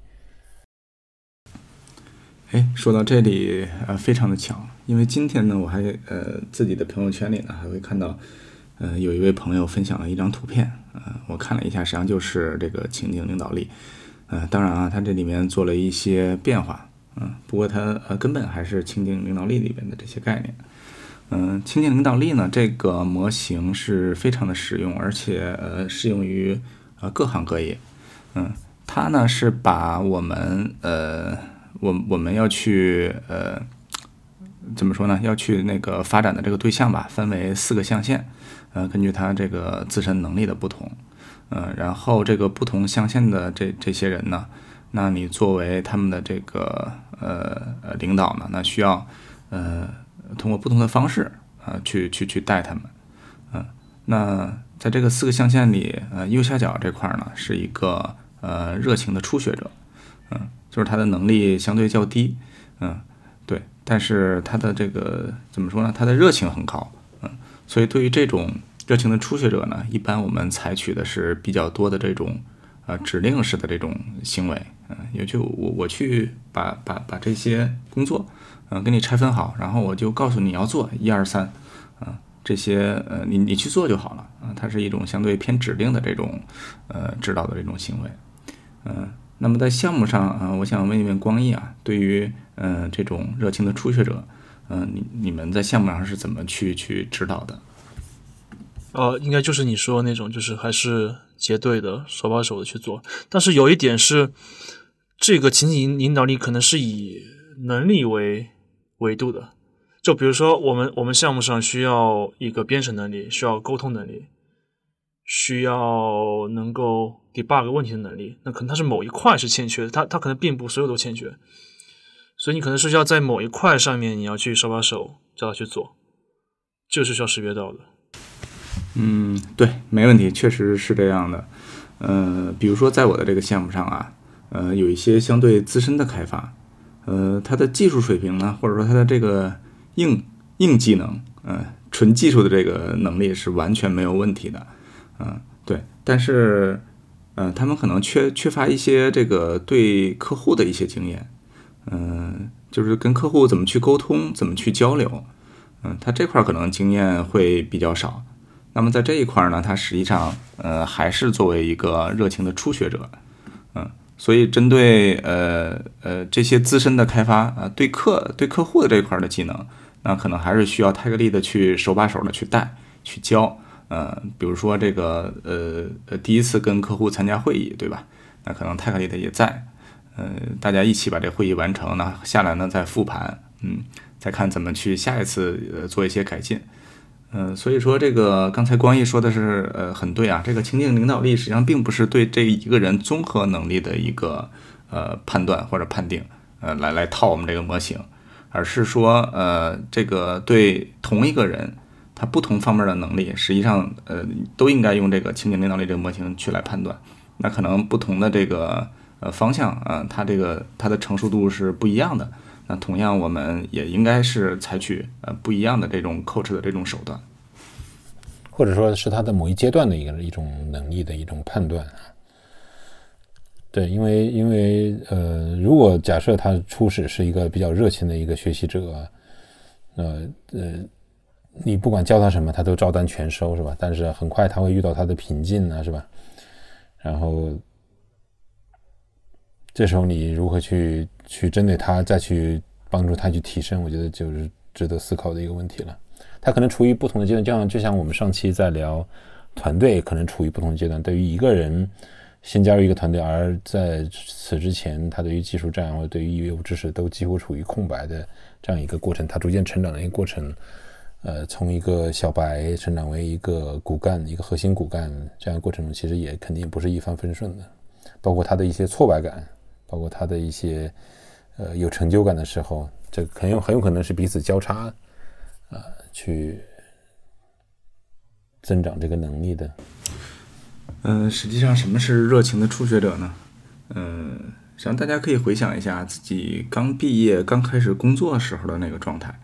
哎，说到这里，呃，非常的巧，因为今天呢，我还呃自己的朋友圈里呢，还会看到，呃，有一位朋友分享了一张图片，呃，我看了一下，实际上就是这个情景领导力，呃，当然啊，它这里面做了一些变化，嗯，不过它呃根本还是情景领导力里边的这些概念。嗯，情景领导力呢，这个模型是非常的实用，而且呃适用于呃各行各业。嗯，它呢是把我们呃我我们要去呃怎么说呢？要去那个发展的这个对象吧，分为四个象限。呃，根据他这个自身能力的不同，呃，然后这个不同象限的这这些人呢，那你作为他们的这个呃呃领导呢，那需要呃。通过不同的方式啊，去去去带他们，嗯，那在这个四个象限里，呃，右下角这块呢是一个呃热情的初学者，嗯，就是他的能力相对较低，嗯，对，但是他的这个怎么说呢？他的热情很高，嗯，所以对于这种热情的初学者呢，一般我们采取的是比较多的这种呃指令式的这种行为，嗯，也就我我去把把把这些工作。嗯，给你拆分好，然后我就告诉你要做一二三，嗯，这些呃，你你去做就好了啊。它是一种相对偏指令的这种呃指导的这种行为，嗯，那么在项目上啊，我想问一问光毅啊，对于嗯这种热情的初学者，嗯，你你们在项目上是怎么去去指导的？呃，应该就是你说那种，就是还是结对的，手把手的去做。但是有一点是，这个情景引导力可能是以能力为。维度的，就比如说我们我们项目上需要一个编程能力，需要沟通能力，需要能够 debug 问题的能力，那可能它是某一块是欠缺的，它它可能并不所有都欠缺，所以你可能是要在某一块上面你要去手把手教他去做，这是需要识别到的。嗯，对，没问题，确实是这样的。呃，比如说在我的这个项目上啊，呃，有一些相对资深的开发。呃，他的技术水平呢，或者说他的这个硬硬技能，呃，纯技术的这个能力是完全没有问题的，嗯，对。但是，嗯，他们可能缺缺乏一些这个对客户的一些经验，嗯，就是跟客户怎么去沟通，怎么去交流，嗯，他这块可能经验会比较少。那么在这一块呢，他实际上，呃，还是作为一个热情的初学者，嗯。所以，针对呃呃这些资深的开发啊，对客对客户的这一块的技能，那可能还是需要泰格利的去手把手的去带去教，呃，比如说这个呃呃第一次跟客户参加会议，对吧？那可能泰克里的也在，呃，大家一起把这会议完成，那下来呢再复盘，嗯，再看怎么去下一次呃做一些改进。嗯，所以说这个刚才光毅说的是，呃，很对啊。这个情境领导力实际上并不是对这一个人综合能力的一个呃判断或者判定，呃，来来套我们这个模型，而是说，呃，这个对同一个人他不同方面的能力，实际上呃都应该用这个情景领导力这个模型去来判断。那可能不同的这个呃方向啊，它这个它的成熟度是不一样的。那同样，我们也应该是采取呃不一样的这种 coach 的这种手段，或者说是他的某一阶段的一个一种能力的一种判断啊。对，因为因为呃，如果假设他初始是一个比较热情的一个学习者，呃呃，你不管教他什么，他都照单全收，是吧？但是很快他会遇到他的瓶颈呢，是吧？然后这时候你如何去？去针对他，再去帮助他去提升，我觉得就是值得思考的一个问题了。他可能处于不同的阶段，就像就像我们上期在聊团队，可能处于不同阶段。对于一个人新加入一个团队，而在此之前，他对于技术站或者对于业务知识都几乎处于空白的这样一个过程，他逐渐成长的一个过程。呃，从一个小白成长为一个骨干，一个核心骨干，这样过程中其实也肯定不是一帆风顺的，包括他的一些挫败感，包括他的一些。呃，有成就感的时候，这很有很有可能是彼此交叉，啊，去增长这个能力的。嗯，实际上什么是热情的初学者呢？嗯，实际上大家可以回想一下自己刚毕业、刚开始工作时候的那个状态。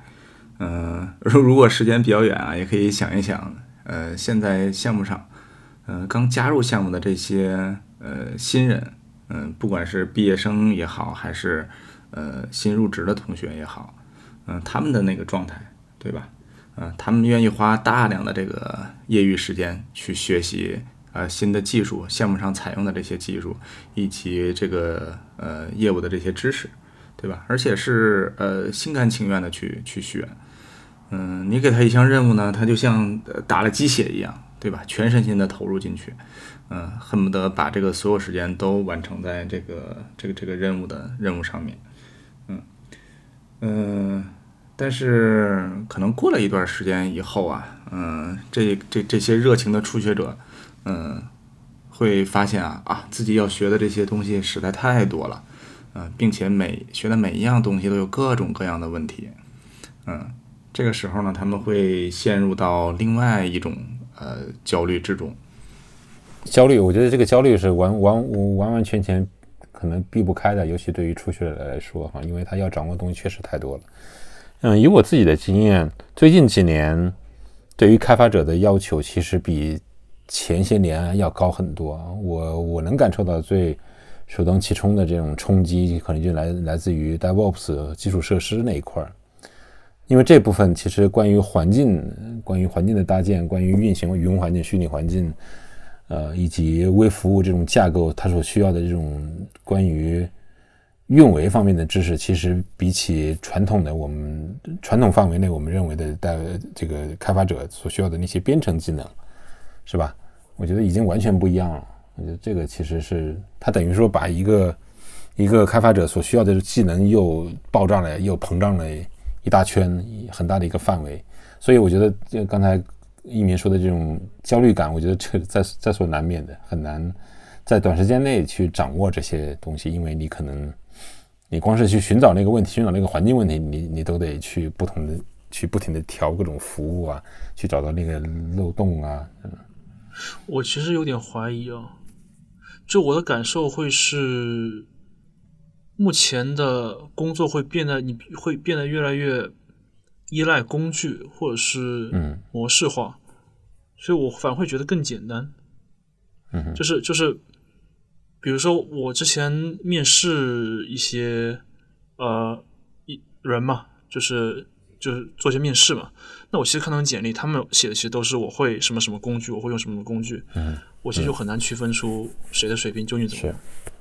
嗯，如如果时间比较远啊，也可以想一想，呃，现在项目上，呃，刚加入项目的这些呃新人，嗯，不管是毕业生也好，还是呃，新入职的同学也好，嗯，他们的那个状态，对吧？嗯，他们愿意花大量的这个业余时间去学习呃新的技术，项目上采用的这些技术，以及这个呃业务的这些知识，对吧？而且是呃心甘情愿的去去学。嗯，你给他一项任务呢，他就像打了鸡血一样，对吧？全身心的投入进去，嗯，恨不得把这个所有时间都完成在这个这个这个任务的任务上面。嗯，但是可能过了一段时间以后啊，嗯，这这这些热情的初学者，嗯，会发现啊啊，自己要学的这些东西实在太多了，嗯，并且每学的每一样东西都有各种各样的问题，嗯，这个时候呢，他们会陷入到另外一种呃焦虑之中。焦虑，我觉得这个焦虑是完完完完全全。可能避不开的，尤其对于初学者来说哈，因为他要掌握的东西确实太多了。嗯，以我自己的经验，最近几年对于开发者的要求其实比前些年要高很多。我我能感受到最首当其冲的这种冲击，可能就来来自于 DevOps 基础设施那一块儿，因为这部分其实关于环境、关于环境的搭建、关于运行云环境、虚拟环境。呃，以及微服务这种架构，它所需要的这种关于运维方面的知识，其实比起传统的我们传统范围内我们认为的带这个开发者所需要的那些编程技能，是吧？我觉得已经完全不一样了。我觉得这个其实是它等于说把一个一个开发者所需要的技能又爆炸了，又膨胀了一大圈，很大的一个范围。所以我觉得，就刚才。一鸣说的这种焦虑感，我觉得这在在所难免的，很难在短时间内去掌握这些东西，因为你可能你光是去寻找那个问题，寻找那个环境问题，你你都得去不同的去不停的调各种服务啊，去找到那个漏洞啊。嗯，我其实有点怀疑啊，就我的感受会是，目前的工作会变得你会变得越来越。依赖工具或者是模式化，所以我反而会觉得更简单。嗯，就是就是，比如说我之前面试一些呃一人嘛，就是就是做一些面试嘛。那我其实看到简历，他们写的其实都是我会什么什么工具，我会用什么什么工具。嗯，我其实就很难区分出谁的水平究竟怎么样。是，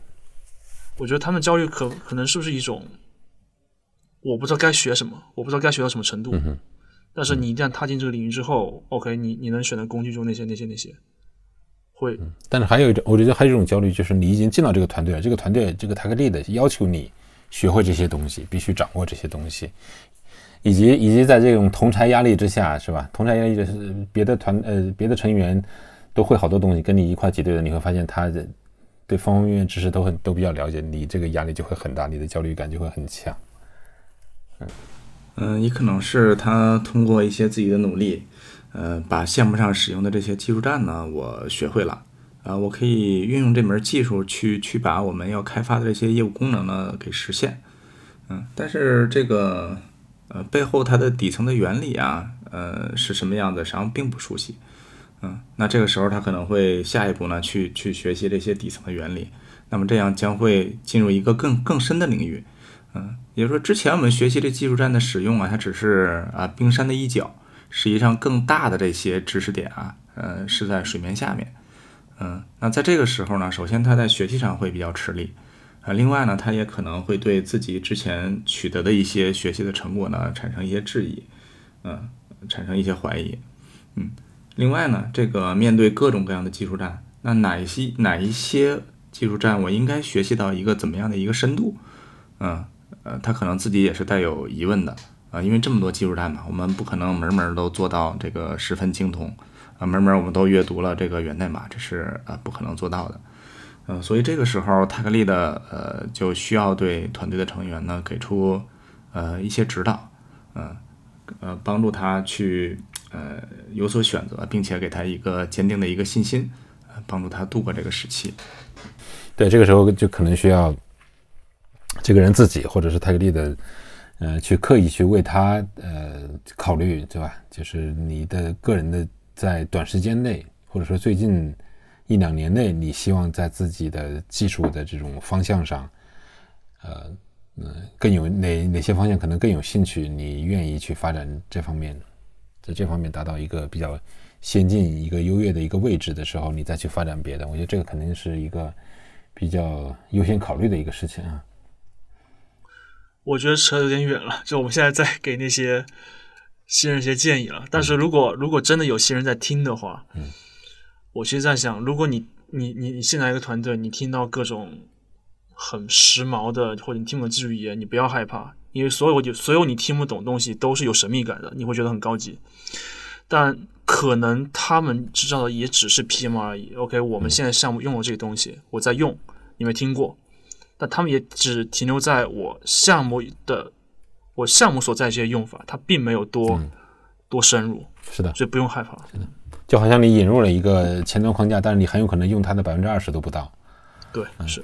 我觉得他们焦虑可可能是不是一种。我不知道该学什么，我不知道该学到什么程度，但是你一旦踏进这个领域之后，OK，你你能选的工具中那些那些那些，会。但是还有一种，我觉得还有一种焦虑，就是你已经进到这个团队了，这个团队这个泰克利的要求你学会这些东西，必须掌握这些东西，以及以及在这种同柴压力之下，是吧？同柴压力就是别的团呃别的成员都会好多东西，跟你一块挤兑的，你会发现他的对方方面面知识都很都比较了解，你这个压力就会很大，你的焦虑感就会很强。嗯，嗯也可能是他通过一些自己的努力，呃，把项目上使用的这些技术栈呢，我学会了，啊，我可以运用这门技术去去把我们要开发的这些业务功能呢给实现，嗯，但是这个呃背后它的底层的原理啊，呃是什么样子，实际上并不熟悉，嗯，那这个时候他可能会下一步呢去去学习这些底层的原理，那么这样将会进入一个更更深的领域。嗯，也就是说，之前我们学习这技术栈的使用啊，它只是啊冰山的一角，实际上更大的这些知识点啊，呃是在水面下面。嗯，那在这个时候呢，首先他在学习上会比较吃力，啊，另外呢，他也可能会对自己之前取得的一些学习的成果呢产生一些质疑，嗯，产生一些怀疑。嗯，另外呢，这个面对各种各样的技术栈，那哪一些哪一些技术栈我应该学习到一个怎么样的一个深度？嗯。呃，他可能自己也是带有疑问的啊，因为这么多技术栈嘛，我们不可能门门都做到这个十分精通啊，门门我们都阅读了这个源代码，这是呃不可能做到的。嗯，所以这个时候泰克利的呃就需要对团队的成员呢给出呃一些指导，嗯呃帮助他去呃有所选择，并且给他一个坚定的一个信心，帮助他度过这个时期。对，这个时候就可能需要。这个人自己，或者是泰格利的，呃，去刻意去为他呃考虑，对吧？就是你的个人的，在短时间内，或者说最近一两年内，你希望在自己的技术的这种方向上，呃，嗯，更有哪哪些方向可能更有兴趣？你愿意去发展这方面，在这方面达到一个比较先进、一个优越的一个位置的时候，你再去发展别的。我觉得这个肯定是一个比较优先考虑的一个事情啊。我觉得扯有点远了，就我们现在在给那些新人一些建议了。但是如果如果真的有新人在听的话，嗯，我其实在想，如果你你你你进来一个团队，你听到各种很时髦的或者你听不懂技术语言，你不要害怕，因为所有所有你听不懂东西都是有神秘感的，你会觉得很高级。但可能他们知道的也只是 PM 而已。OK，我们现在项目用了这个东西，我在用，你没听过。但他们也只停留在我项目的我项目所在这些用法，它并没有多多深入。是的，所以不用害怕。是的，就好像你引入了一个前端框架，但是你很有可能用它的百分之二十都不到。对，是。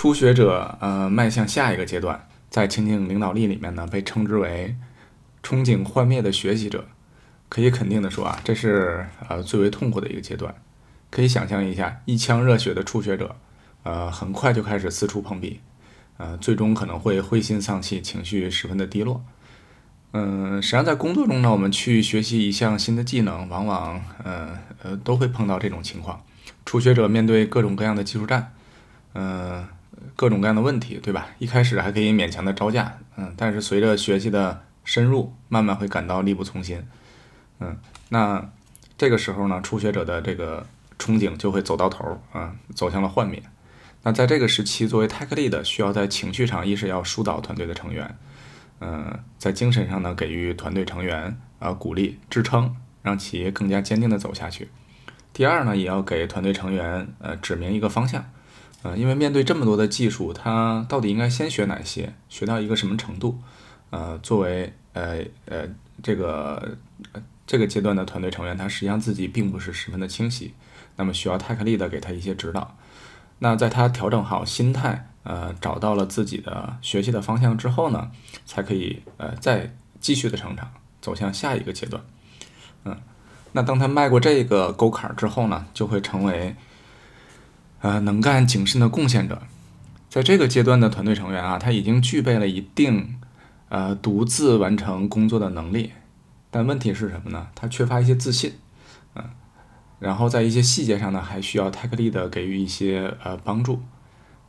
初学者呃，迈向下一个阶段，在情景领导力里面呢，被称之为憧憬幻灭的学习者。可以肯定的说啊，这是呃最为痛苦的一个阶段。可以想象一下，一腔热血的初学者。呃，很快就开始四处碰壁，呃，最终可能会灰心丧气，情绪十分的低落。嗯，实际上在工作中呢，我们去学习一项新的技能，往往呃呃都会碰到这种情况。初学者面对各种各样的技术栈，嗯，各种各样的问题，对吧？一开始还可以勉强的招架，嗯，但是随着学习的深入，慢慢会感到力不从心。嗯，那这个时候呢，初学者的这个憧憬就会走到头，啊，走向了幻灭。那在这个时期，作为泰克力的，需要在情绪上一是要疏导团队的成员，嗯，在精神上呢给予团队成员啊鼓励支撑，让企业更加坚定的走下去。第二呢，也要给团队成员呃指明一个方向，呃，因为面对这么多的技术，他到底应该先学哪些，学到一个什么程度？呃，作为呃呃这个这个阶段的团队成员，他实际上自己并不是十分的清晰，那么需要泰克力的给他一些指导。那在他调整好心态，呃，找到了自己的学习的方向之后呢，才可以呃再继续的成长，走向下一个阶段。嗯，那当他迈过这个沟坎之后呢，就会成为呃能干谨慎的贡献者。在这个阶段的团队成员啊，他已经具备了一定呃独自完成工作的能力，但问题是什么呢？他缺乏一些自信。嗯然后在一些细节上呢，还需要泰克利的给予一些呃帮助，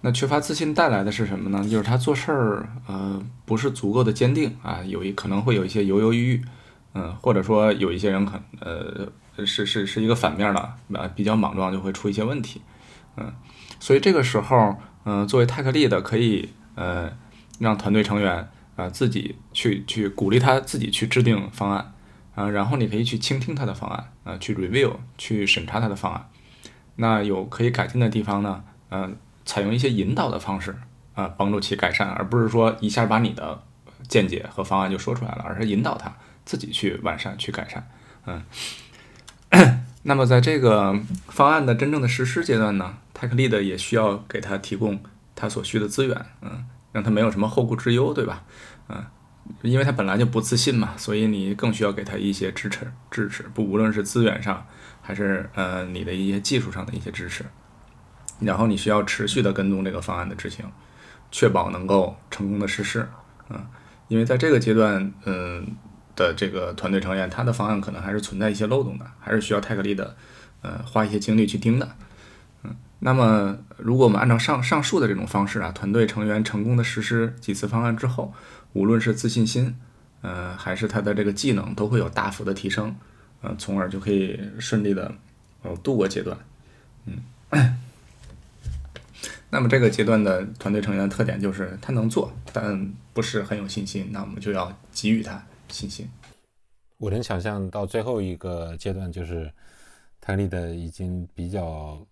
那缺乏自信带来的是什么呢？就是他做事儿呃不是足够的坚定啊，有一可能会有一些犹犹豫豫，嗯，或者说有一些人可呃是是是一个反面的啊，比较莽撞就会出一些问题，嗯，所以这个时候，嗯，作为泰克力的可以呃让团队成员啊自己去去鼓励他自己去制定方案啊，然后你可以去倾听他的方案啊，去 review 去审查他的方案，那有可以改进的地方呢，嗯。采用一些引导的方式啊，帮助其改善，而不是说一下把你的见解和方案就说出来了，而是引导他自己去完善、去改善。嗯，那么在这个方案的真正的实施阶段呢，泰克利的也需要给他提供他所需的资源，嗯，让他没有什么后顾之忧，对吧？嗯，因为他本来就不自信嘛，所以你更需要给他一些支持、支持，不无论是资源上，还是呃你的一些技术上的一些支持。然后你需要持续的跟踪这个方案的执行，确保能够成功的实施。嗯，因为在这个阶段，嗯的这个团队成员，他的方案可能还是存在一些漏洞的，还是需要泰克利的，呃，花一些精力去盯的。嗯，那么如果我们按照上上述的这种方式啊，团队成员成功的实施几次方案之后，无论是自信心，呃，还是他的这个技能，都会有大幅的提升，呃，从而就可以顺利的呃度过阶段。嗯。那么这个阶段的团队成员的特点就是他能做，但不是很有信心。那我们就要给予他信心。我能想象到最后一个阶段，就是泰利的已经比较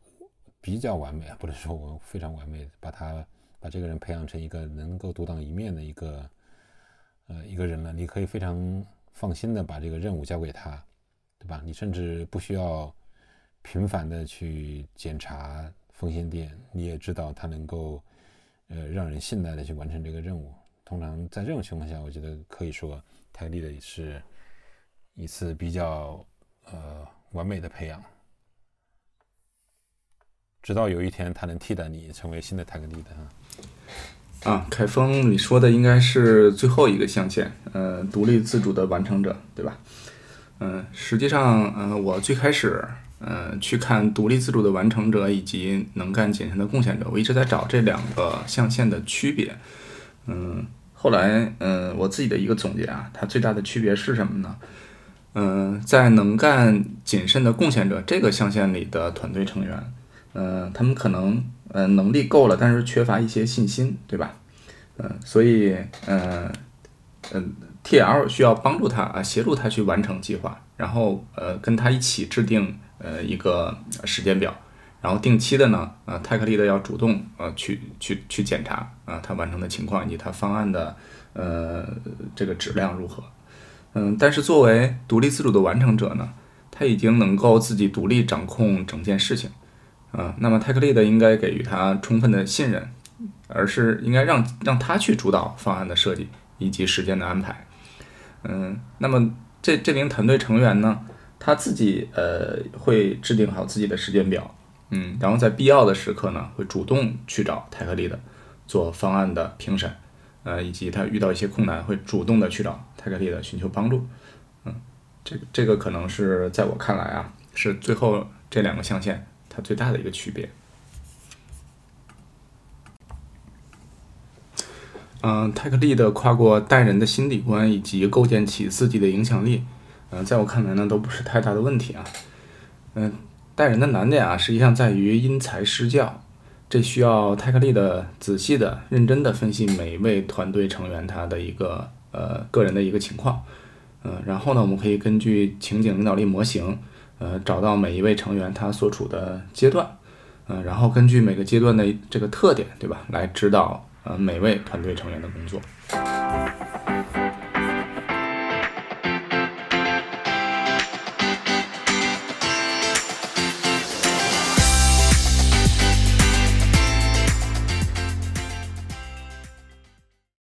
比较完美，不能说我非常完美，把他把这个人培养成一个能够独当一面的一个呃一个人了。你可以非常放心的把这个任务交给他，对吧？你甚至不需要频繁的去检查。风险点，你也知道他能够，呃，让人信赖的去完成这个任务。通常在这种情况下，我觉得可以说泰利的也是一次比较呃完美的培养。直到有一天他能替代你成为新的泰克利的啊。啊，凯峰，你说的应该是最后一个象限，呃，独立自主的完成者，对吧？嗯，实际上，嗯，我最开始。嗯，去看独立自主的完成者以及能干谨慎的贡献者，我一直在找这两个象限的区别。嗯，后来，嗯，我自己的一个总结啊，它最大的区别是什么呢？嗯，在能干谨慎的贡献者这个象限里的团队成员，嗯，他们可能，嗯，能力够了，但是缺乏一些信心，对吧？嗯，所以，嗯，嗯，TL 需要帮助他啊，协助他去完成计划，然后，呃，跟他一起制定。呃，一个时间表，然后定期的呢，呃，泰克利的要主动呃去去去检查啊，他完成的情况以及他方案的呃这个质量如何，嗯，但是作为独立自主的完成者呢，他已经能够自己独立掌控整件事情，啊，那么泰克利的应该给予他充分的信任，而是应该让让他去主导方案的设计以及时间的安排，嗯，那么这这名团队成员呢？他自己呃会制定好自己的时间表，嗯，然后在必要的时刻呢，会主动去找泰克利的做方案的评审，呃，以及他遇到一些困难，会主动的去找泰克利的寻求帮助，嗯，这这个可能是在我看来啊，是最后这两个象限它最大的一个区别。嗯，泰克利的跨过带人的心理关以及构建起自己的影响力。嗯，在我看来呢，都不是太大的问题啊。嗯，带人的难点啊，实际上在于因材施教，这需要泰克利的仔细的、认真的分析每一位团队成员他的一个呃个人的一个情况。嗯，然后呢，我们可以根据情景领导力模型，呃，找到每一位成员他所处的阶段，嗯，然后根据每个阶段的这个特点，对吧，来指导呃每位团队成员的工作。